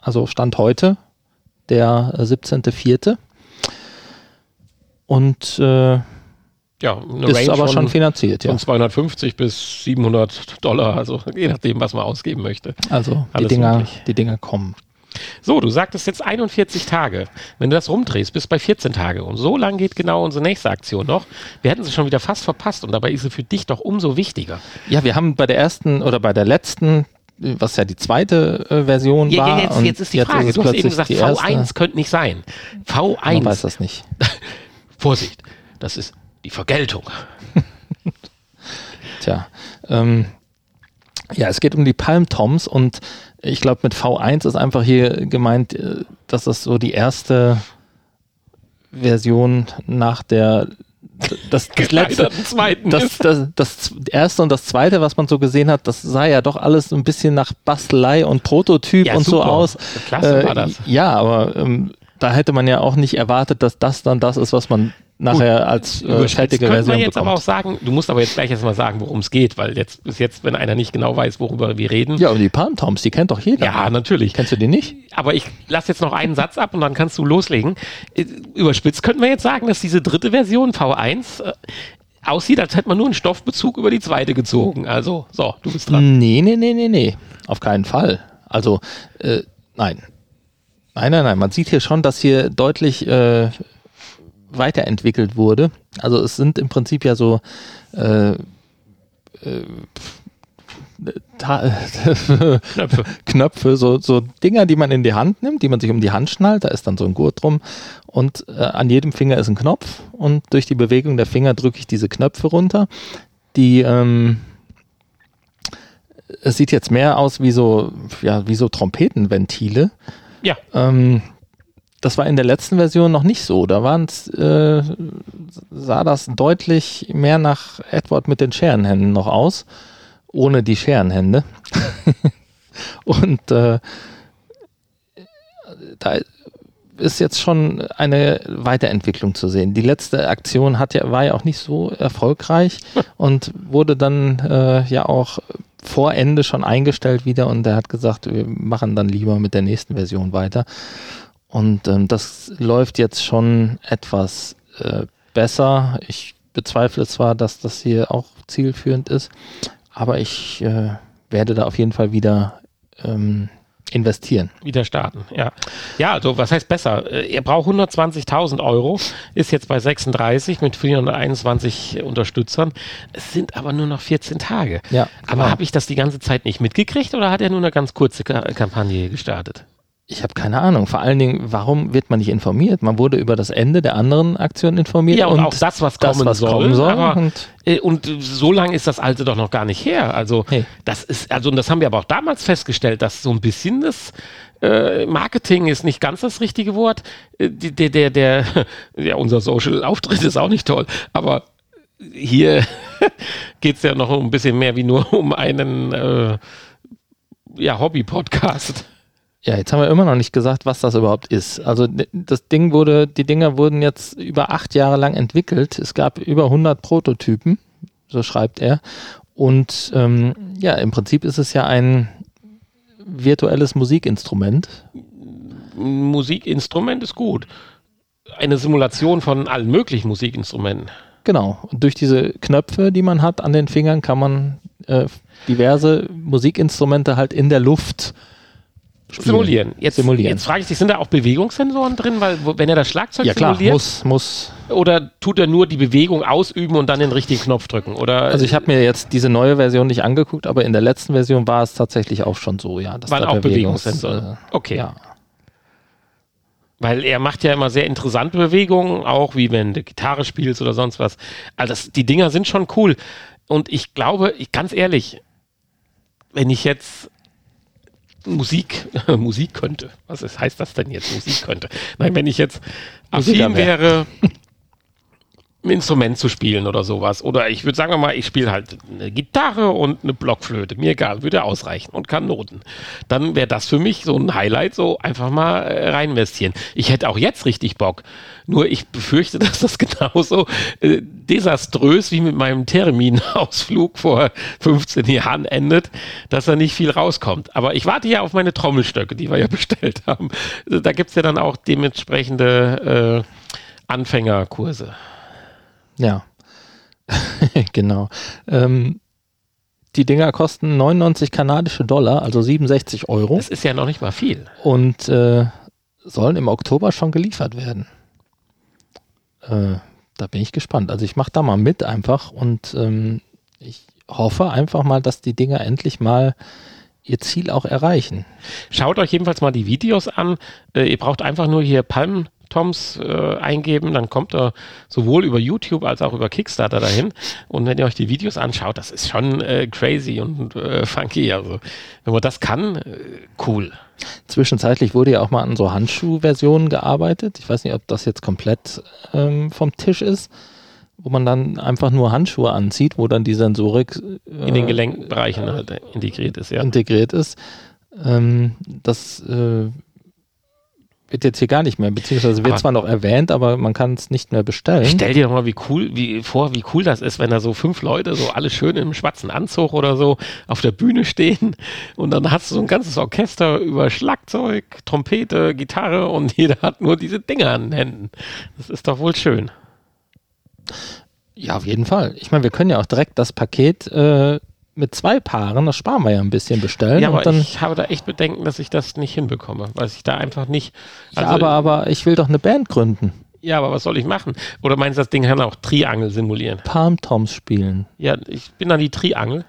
S1: Also Stand heute, der äh, 17.04. Und äh,
S3: Ja, eine
S1: ist
S3: Range
S1: aber schon finanziert, ja.
S3: von 250 bis 700 Dollar, also je nachdem, was man ausgeben möchte.
S1: Also die
S3: alles
S1: Dinger,
S3: möglich.
S1: die Dinger kommen.
S3: So, du sagtest jetzt 41 Tage. Wenn du das rumdrehst, bis bei 14 Tage. Und so lang geht genau unsere nächste Aktion noch. Wir hätten sie schon wieder fast verpasst und dabei ist sie für dich doch umso wichtiger.
S1: Ja, wir haben bei der ersten oder bei der letzten, was ja die zweite äh, Version
S3: Ja,
S1: war.
S3: ja, jetzt,
S1: und
S3: jetzt ist die Frage.
S1: ist
S3: Du hast eben gesagt,
S1: die erste.
S3: V1 könnte nicht sein.
S1: Man
S3: V1,
S1: weiß das nicht.
S3: Vorsicht, das ist die Vergeltung.
S1: Tja. Ähm, ja, es geht um die Palm Toms und ich glaube, mit V1 ist einfach hier gemeint, äh, dass das so die erste Version nach der das, das letzte, das, das, das, erste und das zweite, was man so gesehen hat, das sah ja doch alles ein bisschen nach Bastelei und Prototyp
S3: Ja,
S1: und so
S3: super.
S1: aus.
S3: Klasse
S1: Äh,
S3: war das.
S1: Ja, aber ähm, da hätte man ja auch nicht erwartet, dass das dann das ist, was man nachher als äh, fertige Version
S3: man jetzt aber auch sagen, du musst aber jetzt gleich erstmal sagen, worum es geht, weil jetzt bis jetzt, wenn einer nicht genau weiß, worüber wir reden.
S1: Ja, und die Palm Toms, die kennt doch jeder.
S3: Ja, natürlich.
S1: Kennst du die nicht?
S3: Aber ich lasse jetzt noch einen Satz ab und dann kannst du loslegen. Äh, Überspitzt könnten wir jetzt sagen, dass diese dritte Version V1 äh, aussieht, als hätte man nur einen Stoffbezug über die zweite gezogen. Also, so, du bist dran.
S1: Nee, nee, nee, nee, nee. Auf keinen Fall. Also, äh, nein. Nein, nein, nein. Man sieht hier schon, dass hier deutlich äh, weiterentwickelt wurde. Also es sind im Prinzip ja so äh, äh,
S3: Knöpfe.
S1: Knöpfe, so, so Dinger, die man in die Hand nimmt, die man sich um die Hand schnallt, da ist dann so ein Gurt drum und äh, an jedem Finger ist ein Knopf und durch die Bewegung der Finger drücke ich diese Knöpfe runter. Die, ähm, es sieht jetzt mehr aus wie so, ja, wie so Trompetenventile.
S3: Ja,
S1: Ähm, das war in der letzten Version noch nicht so. Da waren's, äh, sah das deutlich mehr nach Edward mit den Scherenhänden noch aus, ohne die Scherenhände. Und äh, da ist jetzt schon eine Weiterentwicklung zu sehen. Die letzte Aktion hat ja, war ja auch nicht so erfolgreich und wurde dann äh, ja auch vor Ende schon eingestellt wieder und er hat gesagt, wir machen dann lieber mit der nächsten Version weiter. Und ähm, das läuft jetzt schon etwas äh, besser. Ich bezweifle zwar, dass das hier auch zielführend ist, aber ich äh, werde da auf jeden Fall wieder ähm, investieren.
S3: wieder starten. Ja, ja also was heißt besser? Äh, Er braucht 120.000 Euro, ist jetzt bei 36 mit 421 Unterstützern. Es sind aber nur noch 14 Tage.
S1: Ja,
S3: Aber
S1: genau.
S3: habe ich das die ganze Zeit nicht mitgekriegt oder hat er nur eine ganz kurze Ka Kampagne gestartet?
S1: Ich habe keine Ahnung. Vor allen Dingen, warum wird man nicht informiert? Man wurde über das Ende der anderen Aktion informiert.
S3: Ja, und, auch das, was kommen
S1: was
S3: soll.
S1: kommen soll.
S3: Aber,
S1: und
S3: äh, und so lange ist das alte doch noch gar nicht her. Also
S1: Nee.
S3: das ist, also und das haben wir aber auch damals festgestellt, dass so ein bisschen das äh, Marketing ist nicht ganz das richtige Wort. Äh, der, der, der, ja, unser Social-Auftritt ist auch nicht toll, aber hier geht es ja noch ein bisschen mehr wie nur um einen äh, ja, Hobby-Podcast.
S1: Ja, jetzt haben wir immer noch nicht gesagt, was das überhaupt ist. Also das Ding wurde, die Dinger wurden jetzt über acht Jahre lang entwickelt. Es gab über 100 Prototypen, so schreibt er. Und ähm, ja, im Prinzip ist es ja ein virtuelles Musikinstrument.
S3: Musikinstrument ist gut. Eine Simulation von allen möglichen Musikinstrumenten.
S1: Genau. Und durch diese Knöpfe, die man hat an den Fingern, kann man äh, diverse Musikinstrumente halt in der Luft spielen.
S3: Simulieren. Jetzt,
S1: Simulieren.
S3: jetzt frage ich dich, sind da auch Bewegungssensoren drin? Weil wenn er das Schlagzeug
S1: ja klar,
S3: simuliert,
S1: muss, muss.
S3: oder tut er nur die Bewegung ausüben und dann den richtigen Knopf drücken? Oder
S1: Also ich habe mir jetzt diese neue Version nicht angeguckt, aber in der letzten Version war es tatsächlich auch schon so, ja. dass
S3: waren
S1: da
S3: auch
S1: Bewegungs-
S3: Bewegungssensoren?
S1: äh,
S3: okay.
S1: Ja.
S3: Weil er macht ja immer sehr interessante Bewegungen, auch wie wenn du Gitarre spielst oder sonst was. Also das, die Dinger sind schon cool. Und ich glaube, ich, ganz ehrlich, wenn ich jetzt Musik, Musik könnte, was ist, heißt das denn jetzt, Musik könnte? Nein, wenn ich jetzt
S1: Musiker
S3: affin
S1: wär.
S3: wäre, ein Instrument zu spielen oder sowas. Oder ich würde sagen wir mal, ich spiele halt eine Gitarre und eine Blockflöte. Mir egal, würde ausreichen und kann Noten. Dann wäre das für mich so ein Highlight, so einfach mal äh, rein investieren. Ich hätte auch jetzt richtig Bock. Nur ich befürchte, dass das genauso äh, desaströs wie mit meinem Termin-Ausflug vor 15 Jahren endet, dass da nicht viel rauskommt. Aber ich warte ja auf meine Trommelstöcke, die wir ja bestellt haben. Da gibt es ja dann auch dementsprechende äh, Anfängerkurse.
S1: Ja. genau. Ähm, die Dinger kosten 99 kanadische Dollar, also 67 Euro
S3: Das ist ja noch nicht mal viel.
S1: und äh, sollen im Oktober schon geliefert werden. Äh, da bin ich gespannt. Also ich mache da mal mit einfach und ähm, ich hoffe einfach mal, dass die Dinger endlich mal ihr Ziel auch erreichen.
S3: Schaut euch jedenfalls mal die Videos an. Äh, ihr braucht einfach nur hier Palm Toms äh, eingeben, dann kommt er sowohl über YouTube als auch über Kickstarter dahin. Und wenn ihr euch die Videos anschaut, das ist schon äh, crazy und äh, funky. Also wenn man das kann, äh, cool.
S1: Zwischenzeitlich wurde ja auch mal an so Handschuhversionen gearbeitet. Ich weiß nicht, ob das jetzt komplett ähm, vom Tisch ist. wo man dann einfach nur Handschuhe anzieht, wo dann die Sensorik
S3: in den Gelenkbereichen halt integriert ist, ja.
S1: integriert ist. Ähm, das äh, wird jetzt hier gar nicht mehr, beziehungsweise wird
S3: Aber-
S1: zwar noch erwähnt, aber man kann es nicht mehr bestellen.
S3: Stell dir doch mal wie cool, wie, vor, wie cool das ist, wenn da so fünf Leute, so alle schön im schwarzen Anzug oder so, auf der Bühne stehen und dann hast du so ein ganzes Orchester über Schlagzeug, Trompete, Gitarre und jeder hat nur diese Dinger an den Händen. Das ist doch wohl schön.
S1: Ja, auf jeden Fall. Ich meine, wir können ja auch direkt das Paket äh, mit zwei Paaren, das sparen wir ja ein bisschen, bestellen.
S3: Ja, aber
S1: dann,
S3: ich habe da echt Bedenken, dass ich das nicht hinbekomme, weil ich da einfach nicht.
S1: ja,
S3: also-
S1: aber, aber ich will doch eine Band gründen.
S3: Ja, aber was soll ich machen? Oder meinst du, das Ding kann auch Triangel simulieren?
S1: Palm Toms spielen.
S3: Ja, ich bin dann die Triangel.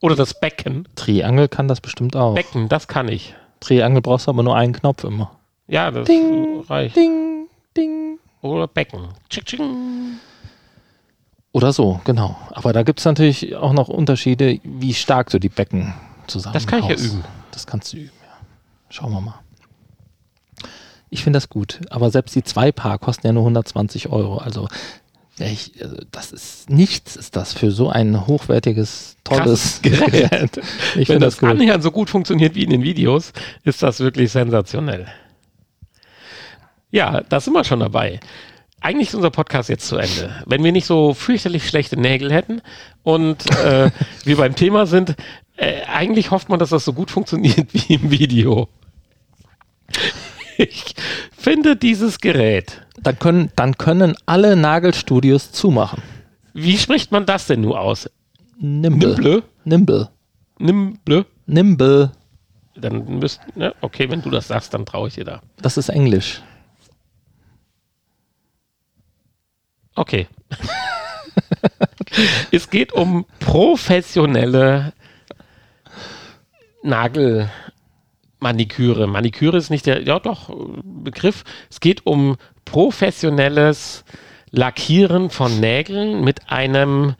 S3: Oder das Becken.
S1: Triangel kann das bestimmt auch.
S3: Becken, das kann ich.
S1: Triangel brauchst du aber nur einen Knopf immer.
S3: Ja, das
S1: Ding,
S3: reicht.
S1: Ding, ding.
S3: Oder Becken. Tschick, tschick.
S1: Oder so, genau. Aber da gibt es natürlich auch noch Unterschiede, wie stark du die Becken zusammen
S3: Das kann ich ja üben.
S1: Das kannst du üben, ja. Schauen wir mal. Ich finde das gut, aber selbst die zwei Paar kosten ja nur 120 Euro. Also, ich, also das ist nichts, ist das für so ein hochwertiges, tolles
S3: Krasses Gerät.
S1: Ich
S3: Wenn
S1: finde
S3: das
S1: das gut.
S3: annähernd so gut funktioniert wie in den Videos, ist das wirklich sensationell. Ja, da sind wir schon dabei. Eigentlich ist unser Podcast jetzt zu Ende. Wenn wir nicht so fürchterlich schlechte Nägel hätten und äh, wir beim Thema sind, äh, eigentlich hofft man, dass das so gut funktioniert wie im Video. Ich finde dieses Gerät.
S1: Dann können, dann können alle Nagelstudios zumachen.
S3: Wie spricht man das denn nur aus?
S1: Nimble.
S3: Nimble?
S1: Nimble.
S3: Nimble?
S1: Nimble.
S3: Dann müsst, ne? okay, wenn du das sagst, dann traue ich dir da.
S1: Das ist Englisch.
S3: Okay. es geht um professionelle Nagelmaniküre. Maniküre ist nicht der, ja doch, Begriff. Es geht um professionelles Lackieren von Nägeln mit einem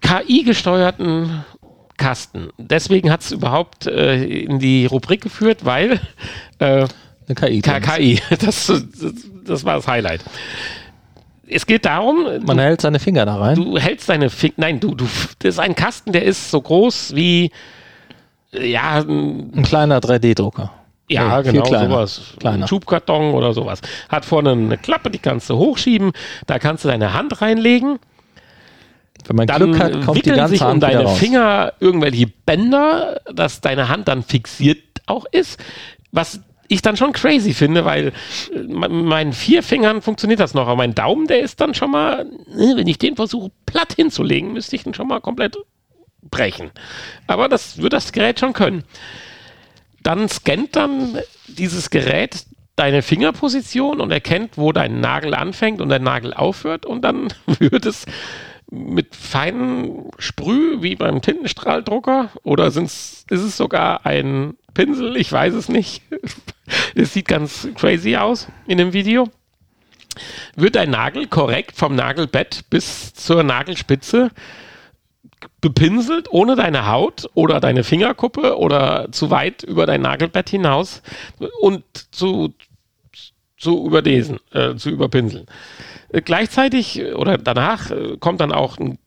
S3: KI-gesteuerten Kasten. Deswegen hat es überhaupt äh, in die Rubrik geführt, weil äh,
S1: Eine KI.
S3: KI, das, das, das war das Highlight. Es geht darum,
S1: Man
S3: du,
S1: hält seine Finger da rein.
S3: du hältst deine Finger, nein, du, du, das ist ein Kasten, der ist so groß wie, ja, ein-
S1: Ein kleiner 3D-Drucker.
S3: ja,
S1: Nee,
S3: genau,
S1: kleiner.
S3: sowas.
S1: Kleiner.
S3: Ein Schubkarton oder sowas. Hat vorne eine Klappe, die kannst du hochschieben, da kannst du deine Hand reinlegen,
S1: Wenn man
S3: dann
S1: Glück hat, kommt die
S3: wickeln
S1: ganze
S3: sich um
S1: Hand
S3: deine. Finger irgendwelche Bänder, dass deine Hand dann fixiert auch ist. Was ich dann schon crazy finde, weil äh, mit meinen vier Fingern funktioniert das noch, aber mein Daumen, der ist dann schon mal, ne, wenn ich den versuche platt hinzulegen, müsste ich den schon mal komplett brechen. Aber das wird das Gerät schon können. Dann scannt dann dieses Gerät deine Fingerposition und erkennt, wo dein Nagel anfängt und dein Nagel aufhört und dann wird es mit feinen Sprüh wie beim Tintenstrahldrucker oder sind's, ist es sogar ein Pinsel? Ich weiß es nicht. Es sieht ganz crazy aus in dem Video. Wird dein Nagel korrekt vom Nagelbett bis zur Nagelspitze bepinselt, ohne deine Haut oder deine Fingerkuppe oder zu weit über dein Nagelbett hinaus und zu, zu überlesen, äh, zu überpinseln. Äh, gleichzeitig oder danach äh, kommt dann auch ein,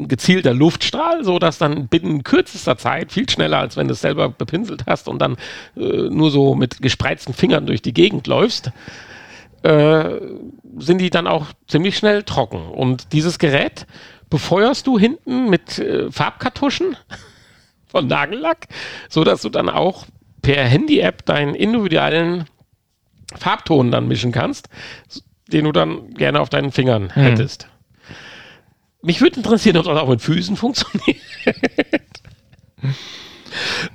S3: ein gezielter Luftstrahl, so dass dann binnen kürzester Zeit, viel schneller als wenn du es selber bepinselt hast und dann äh, nur so mit gespreizten Fingern durch die Gegend läufst, äh, sind die dann auch ziemlich schnell trocken. Und dieses Gerät befeuerst du hinten mit äh, Farbkartuschen von Nagellack, so dass du dann auch per Handy-App deinen individuellen Farbton dann mischen kannst, den du dann gerne auf deinen Fingern hättest. Mich würde interessieren, ob das auch mit Füßen funktioniert.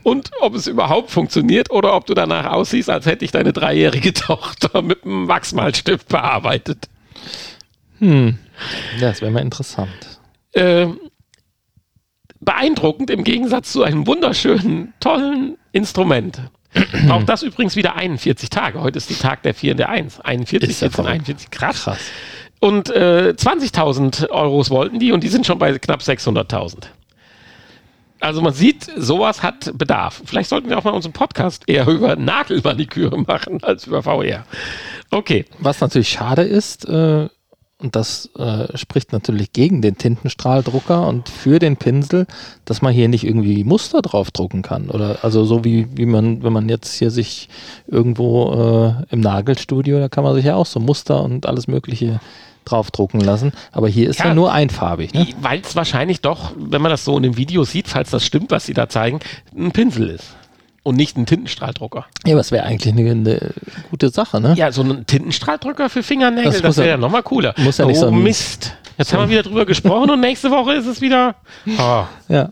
S3: Und ob es überhaupt funktioniert oder ob du danach aussiehst, als hätte ich deine dreijährige Tochter mit einem Wachsmalstift bearbeitet.
S1: Ja, das wäre mal interessant.
S3: Ähm, beeindruckend im Gegensatz zu einem wunderschönen, tollen Instrument. Auch das übrigens wieder 41 Tage. Heute ist die Tag der 4 und der 1. 41,
S1: Ist ja
S3: 14,
S1: verrückt.
S3: 41, krass.
S1: Krass.
S3: Und äh, 20.000 Euros wollten die und die sind schon bei knapp 600.000. Also man sieht, sowas hat Bedarf. Vielleicht sollten wir auch mal unseren Podcast eher über Nagelmaniküre machen als über VR. Okay.
S1: Was natürlich schade ist, äh, und das äh, spricht natürlich gegen den Tintenstrahldrucker und für den Pinsel, dass man hier nicht irgendwie Muster draufdrucken kann. Oder also so wie, wie man, wenn man jetzt hier sich irgendwo äh, im Nagelstudio, da kann man sich ja auch so Muster und alles Mögliche draufdrucken lassen. Aber hier ist ja,
S3: Ja.
S1: nur einfarbig. Ne?
S3: Weil es wahrscheinlich doch, wenn man das so in dem Video sieht, falls das stimmt, was sie da zeigen, ein Pinsel ist. Und nicht ein Tintenstrahldrucker.
S1: Ja, aber es wäre eigentlich eine, eine gute Sache, ne?
S3: Ja, so ein Tintenstrahldrucker für Fingernägel,
S1: Das
S3: das, wäre
S1: ja-
S3: nochmal cooler.
S1: muss ja nicht
S3: oh,
S1: so
S3: Mist. Jetzt haben wir wieder drüber gesprochen und nächste Woche ist es wieder. Ah.
S1: Ja.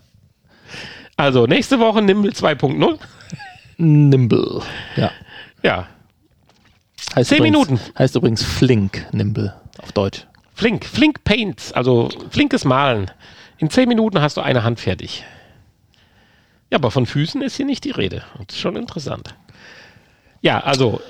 S3: Also, nächste Woche Nimble 2.0.
S1: Nimble. Ja.
S3: Ja,
S1: Heißt
S3: Zehn
S1: übrigens,
S3: Minuten.
S1: Heißt übrigens Flink Nimble auf Deutsch.
S3: flink. Flink Paints, also flinkes Malen. In 10 Minuten hast du eine Hand fertig. Ja, aber von Füßen ist hier nicht die Rede. Das ist schon interessant. Ja, also,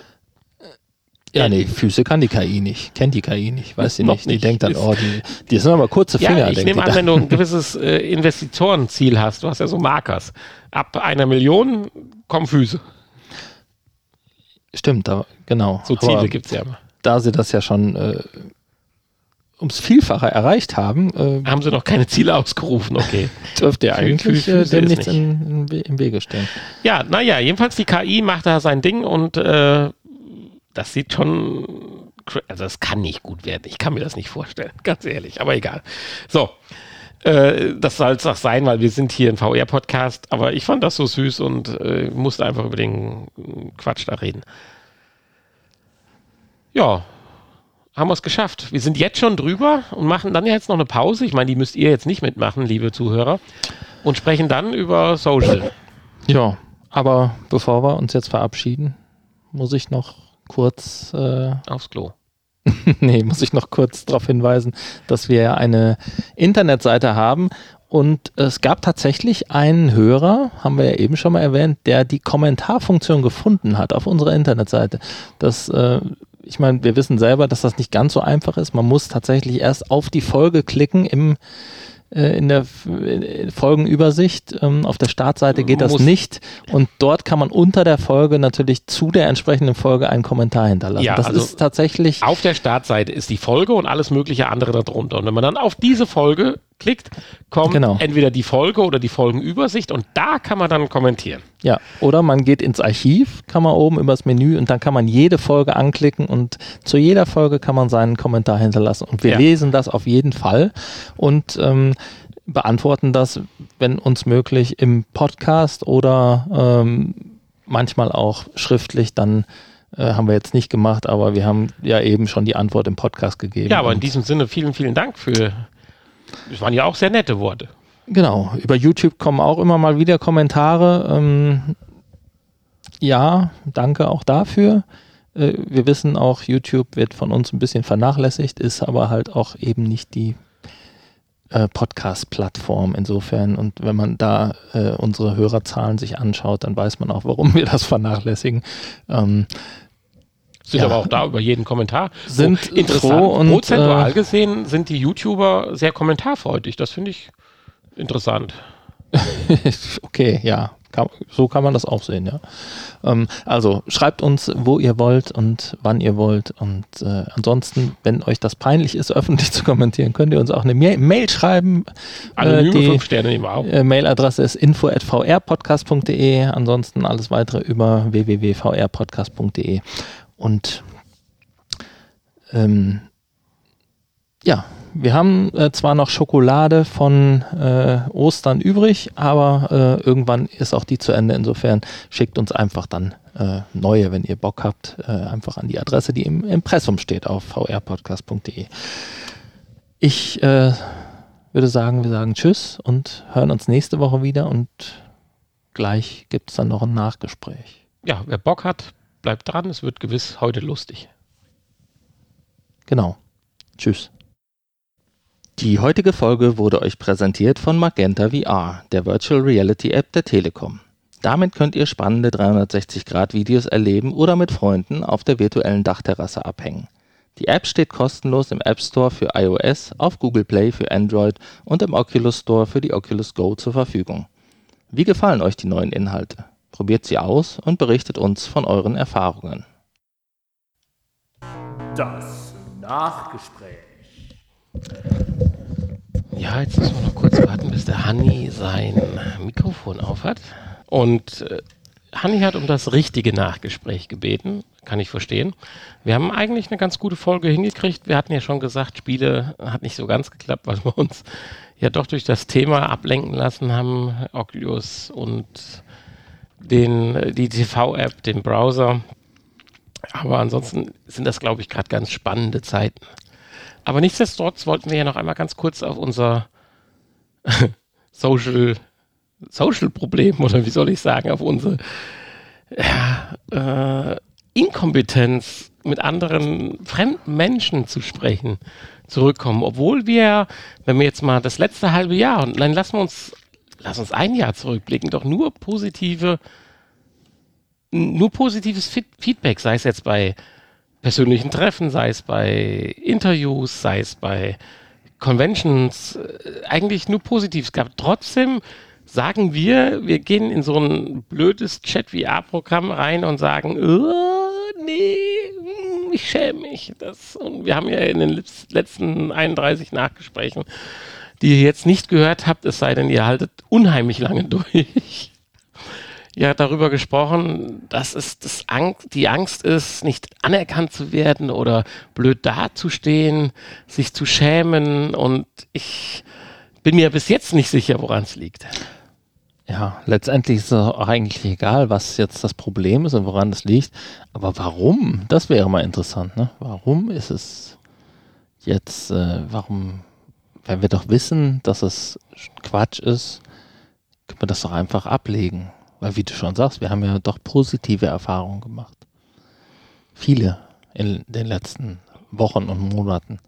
S1: Ja, nee, Füße kann die KI nicht. Kennt die KI nicht. Weiß sie nicht. Die
S3: nicht.
S1: denkt dann, oh, die, die sind aber kurze Finger.
S3: ja, ich nehme an, wenn du ein gewisses äh, Investitorenziel hast, du hast ja so Markers. Ab einer Million kommen Füße.
S1: Stimmt, da, genau.
S3: So Ziele gibt es ja immer.
S1: Da sie das ja schon äh, ums Vielfache erreicht haben, äh,
S3: Haben sie noch keine Ziele ausgerufen, okay.
S1: dürfte ja eigentlich äh, dem nichts
S3: nicht.
S1: in, in, im Wege stehen.
S3: Ja, naja, jedenfalls die KI macht da sein Ding und äh, das sieht schon, also das kann nicht gut werden. Ich kann mir das nicht vorstellen, ganz ehrlich, aber egal. So, äh, das soll es auch sein, weil wir sind hier ein VR-Podcast, aber ich fand das so süß und äh, musste einfach über den Quatsch da reden. Ja, haben wir es geschafft. Wir sind jetzt schon drüber und machen dann jetzt noch eine Pause. Ich meine, die müsst ihr jetzt nicht mitmachen, liebe Zuhörer. Und sprechen dann über Social.
S1: Ja, aber bevor wir uns jetzt verabschieden, muss ich noch kurz äh,
S3: Aufs Klo.
S1: nee, muss ich noch kurz darauf hinweisen, dass wir ja eine Internetseite haben und es gab tatsächlich einen Hörer, haben wir ja eben schon mal erwähnt, der die Kommentarfunktion gefunden hat auf unserer Internetseite. Das, äh, ich meine, wir wissen selber, dass das nicht ganz so einfach ist. Man muss tatsächlich erst auf die Folge klicken im äh, in der äh, Folgenübersicht. Ähm, auf der Startseite geht das nicht. Und dort kann man unter der Folge natürlich zu der entsprechenden Folge einen Kommentar hinterlassen.
S3: Ja,
S1: das
S3: also
S1: ist tatsächlich
S3: Auf der Startseite ist die Folge und alles mögliche andere darunter. Und wenn man dann auf diese Folge klickt, kommt
S1: Genau.
S3: entweder die Folge oder die Folgenübersicht und da kann man dann kommentieren.
S1: Ja, oder man geht ins Archiv, kann man oben übers Menü und dann kann man jede Folge anklicken und zu jeder Folge kann man seinen Kommentar hinterlassen. Und wir
S3: Ja.
S1: lesen das auf jeden Fall und ähm, beantworten das, wenn uns möglich, im Podcast oder ähm, manchmal auch schriftlich. Dann äh, haben wir jetzt nicht gemacht, aber wir haben ja eben schon die Antwort im Podcast gegeben.
S3: Ja, aber in diesem Sinne vielen, vielen Dank für. Das waren ja auch sehr nette Worte.
S1: Genau, über YouTube kommen auch immer mal wieder Kommentare. Ähm, ja, danke auch dafür. Äh, wir wissen auch, YouTube wird von uns ein bisschen vernachlässigt, ist aber halt auch eben nicht die äh, Podcast-Plattform insofern. Und wenn man da äh, unsere Hörerzahlen sich anschaut, dann weiß man auch, warum wir das vernachlässigen. Ähm,
S3: Sind
S1: Ja.
S3: aber auch da über jeden Kommentar.
S1: Sind
S3: oh, interessant.
S1: froh und,
S3: Prozentual
S1: äh,
S3: gesehen sind die YouTuber sehr kommentarfreudig. Das finde ich interessant.
S1: okay, ja. Kann, so kann man das auch sehen, ja. Ähm, also schreibt uns, wo ihr wollt und wann ihr wollt. Und äh, ansonsten, wenn euch das peinlich ist, öffentlich zu kommentieren, könnt ihr uns auch eine Ma Mail schreiben.
S3: Anonyme
S1: die
S3: fünf Sterne nehmen wir auch.
S1: äh, Mailadresse ist info.vrpodcast.de. Ansonsten alles weitere über www.vrpodcast.de. Und ähm, ja, wir haben äh, zwar noch Schokolade von äh, Ostern übrig, aber äh, irgendwann ist auch die zu Ende. Insofern schickt uns einfach dann äh, neue, wenn ihr Bock habt, äh, einfach an die Adresse, die im Impressum steht auf vrpodcast.de. Ich äh, würde sagen, wir sagen Tschüss und hören uns nächste Woche wieder und gleich gibt es dann noch ein Nachgespräch.
S3: Ja, wer Bock hat, bleibt dran. Es wird gewiss heute lustig.
S1: Genau. Tschüss. Die heutige Folge wurde euch präsentiert von Magenta VR, der Virtual Reality App der Telekom. Damit könnt ihr spannende 360-Grad-Videos erleben oder mit Freunden auf der virtuellen Dachterrasse abhängen. Die App steht kostenlos im App Store für iOS, auf Google Play für Android und im Oculus Store für die Oculus Go zur Verfügung. Wie gefallen euch die neuen Inhalte? Probiert sie aus und berichtet uns von euren Erfahrungen.
S2: Das Nachgespräch.
S3: Ja, jetzt müssen wir noch kurz warten, bis der Hanni sein Mikrofon aufhat. Und äh, Hanni hat um das richtige Nachgespräch gebeten, kann ich verstehen. Wir haben eigentlich eine ganz gute Folge hingekriegt. Wir hatten ja schon gesagt, Spiele hat nicht so ganz geklappt, weil wir uns ja doch durch das Thema ablenken lassen haben, Oculus und den, die TV-App, den Browser. Aber ansonsten sind das, glaube ich, gerade ganz spannende Zeiten. Aber nichtsdestotrotz wollten wir ja noch einmal ganz kurz auf unser Social, Social Problem oder wie soll ich sagen, auf unsere ja, äh, Inkompetenz mit anderen fremden Menschen zu sprechen, zurückkommen. Obwohl wir, wenn wir jetzt mal das letzte halbe Jahr, und dann lassen wir uns, lass uns ein Jahr zurückblicken, doch nur positive, nur positives Feedback, sei es jetzt bei persönlichen Treffen, sei es bei Interviews, sei es bei Conventions, äh, eigentlich nur positiv. Es gab trotzdem, sagen wir, wir gehen in so ein blödes Chat-VR-Programm rein und sagen, oh, nee, hm, ich schäme mich. Das, und wir haben ja in den letzten 31 Nachgesprächen, die ihr jetzt nicht gehört habt, es sei denn, ihr haltet unheimlich lange durch ja darüber gesprochen, dass es das Angst, die Angst ist, nicht anerkannt zu werden oder blöd dazustehen, sich zu schämen und ich bin mir bis jetzt nicht sicher, woran es liegt.
S1: Ja, letztendlich ist es auch eigentlich egal, was jetzt das Problem ist und woran es liegt. Aber warum? Das wäre mal interessant. Ne? Warum ist es jetzt, äh, warum, wenn wir doch wissen, dass es Quatsch ist, können wir das doch einfach ablegen. Weil wie du schon sagst, wir haben ja doch positive Erfahrungen gemacht. Viele in den letzten Wochen und Monaten.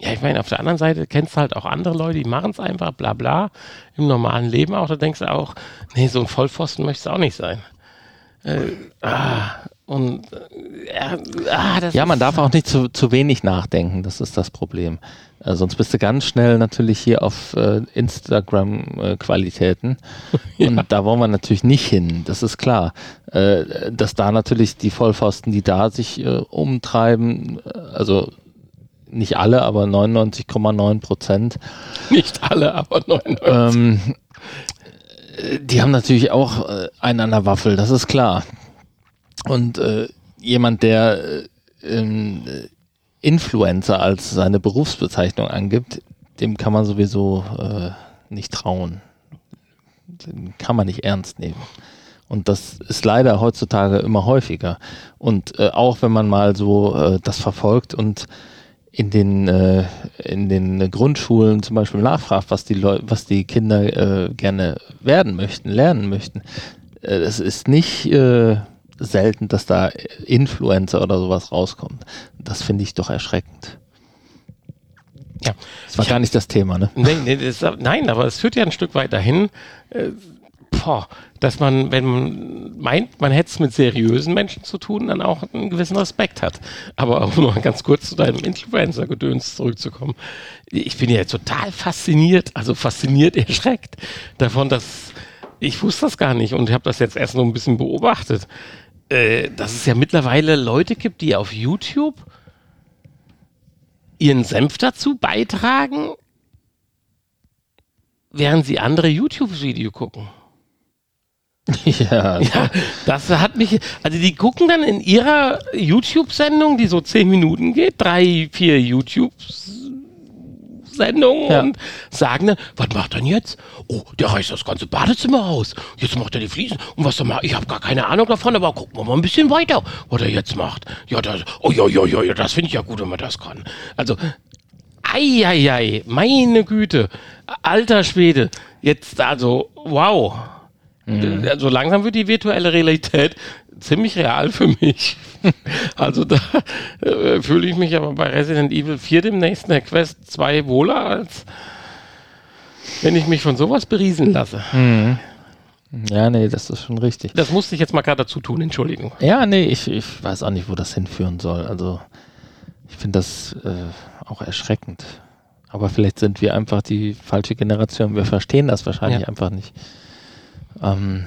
S3: Ja, ich meine, auf der anderen Seite kennst du halt auch andere Leute, die machen es einfach, bla bla, im normalen Leben auch. Da denkst du auch, nee, so ein Vollpfosten möchtest du auch nicht sein. Äh, ah, und
S1: äh, ah, ja, man darf auch nicht zu, zu wenig nachdenken, das ist das Problem. Äh, sonst bist du ganz schnell natürlich hier auf äh, Instagram-Qualitäten. ja. Und da wollen wir natürlich nicht hin, das ist klar. Äh, dass da natürlich die Vollpfosten, die da sich äh, umtreiben, äh, also nicht alle, aber 99,9 Prozent.
S3: Nicht alle, aber 99. Ähm,
S1: die haben natürlich auch äh, einen an der Waffel, das ist klar. Und jemand, der ähm, Influencer als seine Berufsbezeichnung angibt, dem kann man sowieso äh, nicht trauen. Den kann man nicht ernst nehmen. Und das ist leider heutzutage immer häufiger. Und äh, auch wenn man mal so äh, das verfolgt und in den, äh, in den Grundschulen zum Beispiel nachfragt, was die Leute, was die Kinder äh, gerne werden möchten, lernen möchten. Äh, es ist nicht äh, selten, dass da Influencer oder sowas rauskommt. Das finde ich doch erschreckend.
S3: Ja. Das war ich gar nicht das Thema, ne? Nee, nee, das, nein, aber es führt ja ein Stück weit dahin, äh, boah, dass man, wenn man meint, man hätte es mit seriösen Menschen zu tun, dann auch einen gewissen Respekt hat. Aber um noch ganz kurz zu deinem Influencer-Gedöns zurückzukommen. Ich bin ja total fasziniert, also fasziniert, erschreckt davon, dass ich wusste das gar nicht und habe das jetzt erst noch ein bisschen beobachtet äh, dass es ja mittlerweile Leute gibt, die auf YouTube ihren Senf dazu beitragen, während sie andere YouTube-Video gucken. Ja. ja, das hat mich, also die gucken dann in ihrer YouTube-Sendung, die so zehn Minuten geht, drei, vier YouTubes Sendungen ja. und sagen dann, was macht er denn jetzt? Oh, der reißt das ganze Badezimmer aus. Jetzt macht er die Fliesen. Und was er macht, ich habe gar keine Ahnung davon, aber gucken wir mal ein bisschen weiter, was er jetzt macht. Ja, das, oh, ja, ja, ja, ja das finde ich ja gut, wenn man das kann. Also, Eieiei, meine Güte, alter Schwede, jetzt also, wow. Mhm. Also langsam wird die virtuelle Realität ziemlich real für mich. also da äh, fühle ich mich aber bei Resident Evil 4 demnächst in der Quest 2 wohler, als wenn ich mich von sowas beriesen lasse.
S1: Mhm. Ja, nee, das ist schon richtig.
S3: Das musste ich jetzt mal gerade dazu tun, Entschuldigung.
S1: Ja, nee, ich, ich weiß auch nicht, wo das hinführen soll. Also ich finde das äh, auch erschreckend. Aber vielleicht sind wir einfach die falsche Generation. Wir verstehen das wahrscheinlich ja. einfach nicht. Ähm,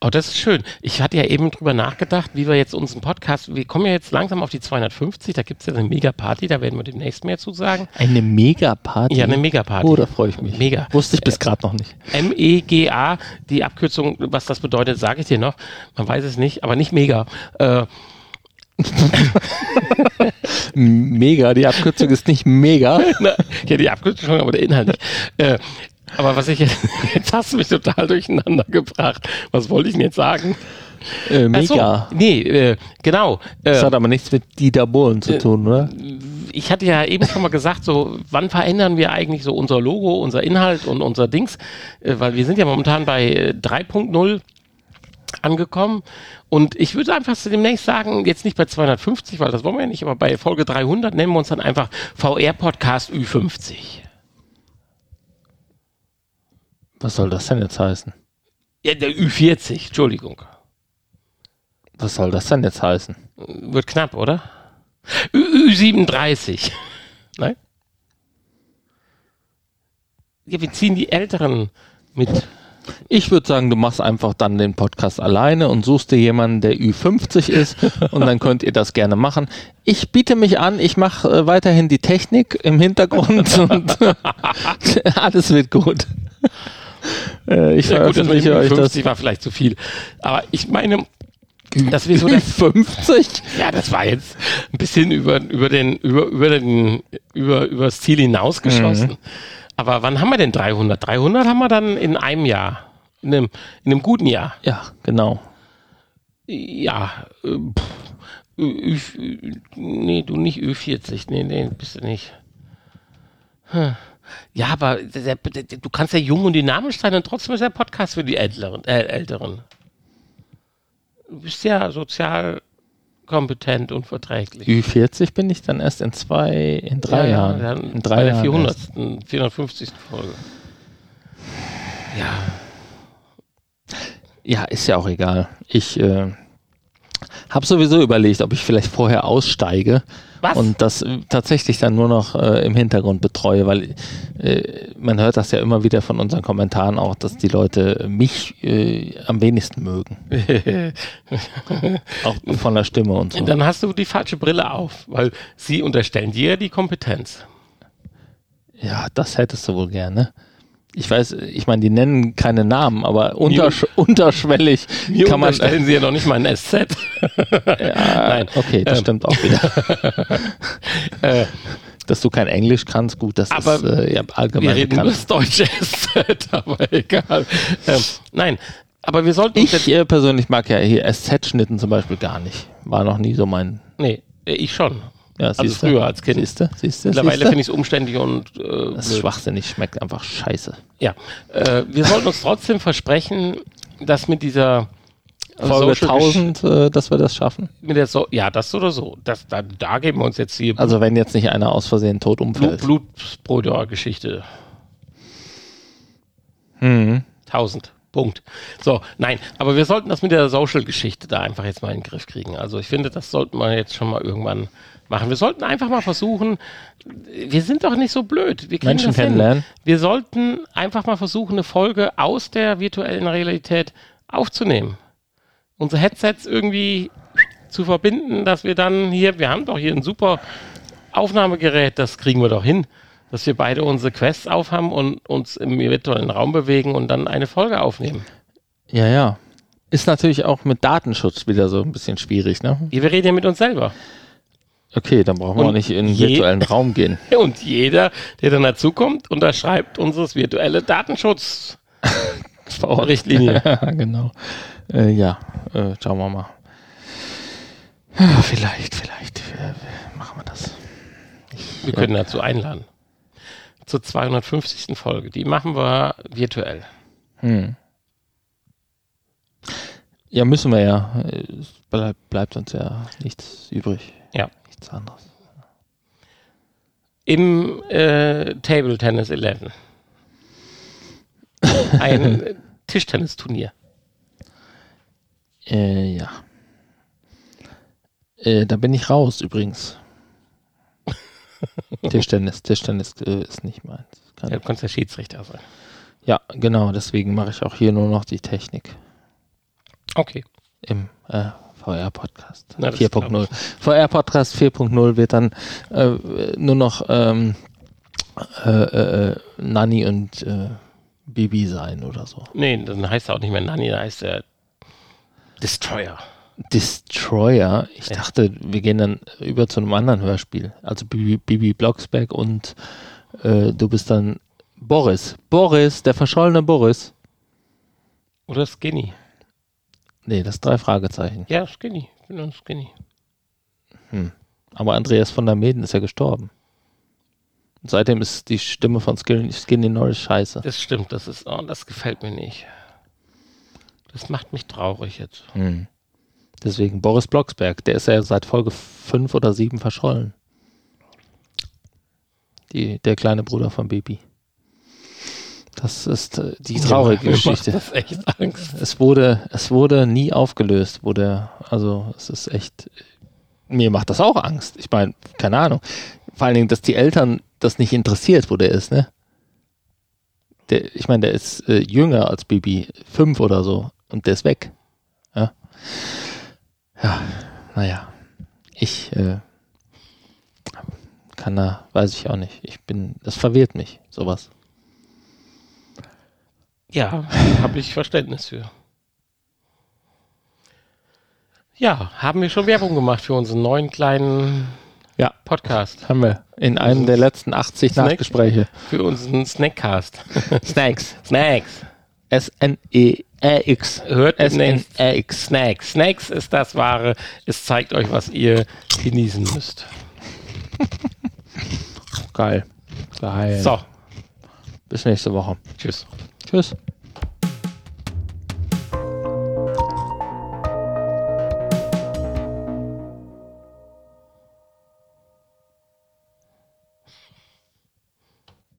S3: Oh, das ist schön. Ich hatte ja eben drüber nachgedacht, wie wir jetzt unseren Podcast, wir kommen ja jetzt langsam auf die 250, da gibt es ja eine Mega-Party, da werden wir demnächst mehr zu sagen.
S1: Eine Mega-Party?
S3: Ja, eine Mega-Party.
S1: Oh, da freue ich mich.
S3: Mega.
S1: Wusste ich bis gerade noch nicht.
S3: M-E-G-A, die Abkürzung, was das bedeutet, sage ich dir noch. Man weiß es nicht, aber nicht mega. Äh,
S1: mega, die Abkürzung ist nicht mega.
S3: Na, ja, die Abkürzung schon, aber der Inhalt nicht. Äh, aber was ich jetzt, jetzt hast du mich total durcheinander gebracht. Was wollte ich denn jetzt sagen?
S1: Äh, mega.
S3: So, nee, äh, genau.
S1: Äh, das hat aber nichts mit Dieter Bohlen zu tun, oder?
S3: Ich hatte ja eben schon mal gesagt, so, wann verändern wir eigentlich so unser Logo, unser Inhalt und unser Dings? Äh, weil wir sind ja momentan bei 3.0 äh, angekommen. Und ich würde einfach demnächst sagen, jetzt nicht bei 250, weil das wollen wir ja nicht, aber bei Folge 300 nennen wir uns dann einfach VR Podcast Ü50.
S1: Was soll das denn jetzt heißen?
S3: Ja, der Ü40, Entschuldigung.
S1: Was soll das denn jetzt heißen?
S3: Wird knapp, oder? Ü Ü37. Nein? Ja, wir ziehen die Älteren mit.
S1: Ich würde sagen, du machst einfach dann den Podcast alleine und suchst dir jemanden, der Ü50 ist und dann könnt ihr das gerne machen. Ich biete mich an, ich mache äh, weiterhin die Technik im Hintergrund und alles wird gut.
S3: Äh, ich ja, gut, das euch 50 das. war vielleicht zu viel. Aber ich meine, dass wir so das 50? Ja, das war jetzt ein bisschen über, über den, über, über den, über, über das Ziel hinausgeschossen. Mhm. Aber wann haben wir denn 300? 300 haben wir dann in einem Jahr. In einem, in einem guten Jahr.
S1: Ja, genau.
S3: Ja, äh, Ü, nee, du nicht Ü40. Nee, nee, bist du nicht. Hm. Ja, aber der, der, du kannst ja jung und dynamisch sein und trotzdem ist der Podcast für die Älteren. Äh, Älteren. Du bist ja sozial kompetent und verträglich.
S1: Ü40 bin ich dann erst in zwei, in drei ja, Jahren.
S3: Ja,
S1: in drei
S3: bei der 400. 450. Folge.
S1: Ja. Ja, ist ja auch egal. Ich äh, habe sowieso überlegt, ob ich vielleicht vorher aussteige was? Und das tatsächlich dann nur noch äh, im Hintergrund betreue, weil äh, man hört das ja immer wieder von unseren Kommentaren auch, dass die Leute mich äh, am wenigsten mögen. auch von der Stimme und so.
S3: Dann hast du die falsche Brille auf, weil sie unterstellen dir die Kompetenz.
S1: Ja, das hättest du wohl gerne ich weiß, ich meine, die nennen keine Namen, aber untersch unterschwellig
S3: Mir kann man. stellen sie ja noch nicht mal ein SZ.
S1: ja, Nein. Okay, das ähm. stimmt auch wieder. äh, dass du kein Englisch kannst, gut, das
S3: aber
S1: ist
S3: äh, ja, allgemein Wir reden bekannt. nur das deutsche SZ, aber egal. Ähm, nein, aber wir sollten.
S1: Ich äh, persönlich mag ja hier SZ-Schnitten zum Beispiel gar nicht. War noch nie so mein.
S3: Nee, ich schon.
S1: Ja, also früher als Kind. Siehste,
S3: siehste, Mittlerweile finde ich es umständlich und.
S1: Äh, das ist schwachsinnig, schmeckt einfach scheiße.
S3: Ja. Äh, wir sollten uns trotzdem versprechen, dass mit dieser.
S1: Folge 1000, äh, dass wir das schaffen?
S3: Mit der so ja, das oder so. Das, da, da geben wir uns jetzt hier.
S1: Also, wenn jetzt nicht einer aus Versehen tot umfällt.
S3: Blut, Blutbrüder-Geschichte.
S1: Mhm.
S3: 1000. Punkt. So, nein, aber wir sollten das mit der Social-Geschichte da einfach jetzt mal in den Griff kriegen. Also ich finde, das sollten wir jetzt schon mal irgendwann machen. Wir sollten einfach mal versuchen, wir sind doch nicht so blöd. Wir
S1: Menschen kennenlernen.
S3: Wir sollten einfach mal versuchen, eine Folge aus der virtuellen Realität aufzunehmen. Unsere Headsets irgendwie zu verbinden, dass wir dann hier, wir haben doch hier ein super Aufnahmegerät, das kriegen wir doch hin, dass wir beide unsere Quests aufhaben und uns im virtuellen Raum bewegen und dann eine Folge aufnehmen.
S1: Ja, ja. Ist natürlich auch mit Datenschutz wieder so ein bisschen schwierig, ne?
S3: wir reden ja mit uns selber.
S1: Okay, dann brauchen wir auch nicht in den virtuellen Raum gehen.
S3: Und jeder, der dann dazukommt, unterschreibt unseres virtuelle Datenschutz.
S1: Richtlinie. genau. Äh, ja, äh, schauen wir mal. Ja, vielleicht, vielleicht äh, machen wir das.
S3: Ich, wir können dazu einladen. Zur 250. Folge. Die machen wir virtuell.
S1: Hm. Ja, müssen wir ja. Es bleib, bleibt uns ja nichts übrig.
S3: Ja
S1: nichts anderes.
S3: Im äh, Table Tennis 11. Ein Tischtennisturnier.
S1: Äh, ja. Äh, da bin ich raus übrigens. Tischtennis, Tischtennis äh, ist nicht meins.
S3: Kann ja, du kannst ja Schiedsrichter sein.
S1: Ja, genau, deswegen mache ich auch hier nur noch die Technik.
S3: Okay.
S1: im äh, VR-Podcast
S3: Na, das
S1: 4.0. VR-Podcast 4.0 wird dann äh, nur noch ähm, äh, äh, Nanny und äh, Bibi sein oder so.
S3: Nee, dann heißt er auch nicht mehr Nanny, dann heißt er Destroyer.
S1: Destroyer. Ich
S3: Ja.
S1: dachte, wir gehen dann über zu einem anderen Hörspiel. Also Bibi, Bibi Blocksberg und äh, du bist dann Boris. Boris, der verschollene Boris.
S3: Oder Skinny.
S1: Nee, das drei Fragezeichen.
S3: Ja, Skinny. Ich bin ein Skinny.
S1: Aber Andreas von der Meden ist ja gestorben. Und seitdem ist die Stimme von Skinny, Skinny Norris scheiße.
S3: Das stimmt, das ist, oh, das gefällt mir nicht. Das macht mich traurig jetzt.
S1: Hm. Deswegen Boris Blocksberg, der ist ja seit Folge 5 oder 7 verschollen. Die, der kleine Bruder von Baby. Das ist äh, die traurige
S3: macht
S1: Geschichte.
S3: Das echt Angst.
S1: Es wurde, es wurde nie aufgelöst, wo der, also es ist echt, mir macht das auch Angst. Ich meine, keine Ahnung. Vor allen Dingen, dass die Eltern das nicht interessiert, wo der ist, ne? Der, ich meine, der ist äh, jünger als Bibi, fünf oder so, und der ist weg. Ja, ja naja. Ich äh, kann da, weiß ich auch nicht. Ich bin, das verwirrt mich, sowas.
S3: Ja, habe ich Verständnis für. Ja, haben wir schon Werbung gemacht für unseren neuen kleinen
S1: Ja.
S3: Podcast.
S1: Haben wir in einem der letzten 80
S3: Snack?
S1: Nachgespräche.
S3: Für unseren Snackcast.
S1: Snacks.
S3: Snacks.
S1: S-N-E-R-X.
S3: Hört
S1: S-N-R-X.
S3: Snacks. Snacks ist das Wahre. Es zeigt euch, was ihr genießen müsst.
S1: Geil. Geil.
S3: So,
S1: Bis nächste Woche.
S3: tschüss.
S1: Tschüss.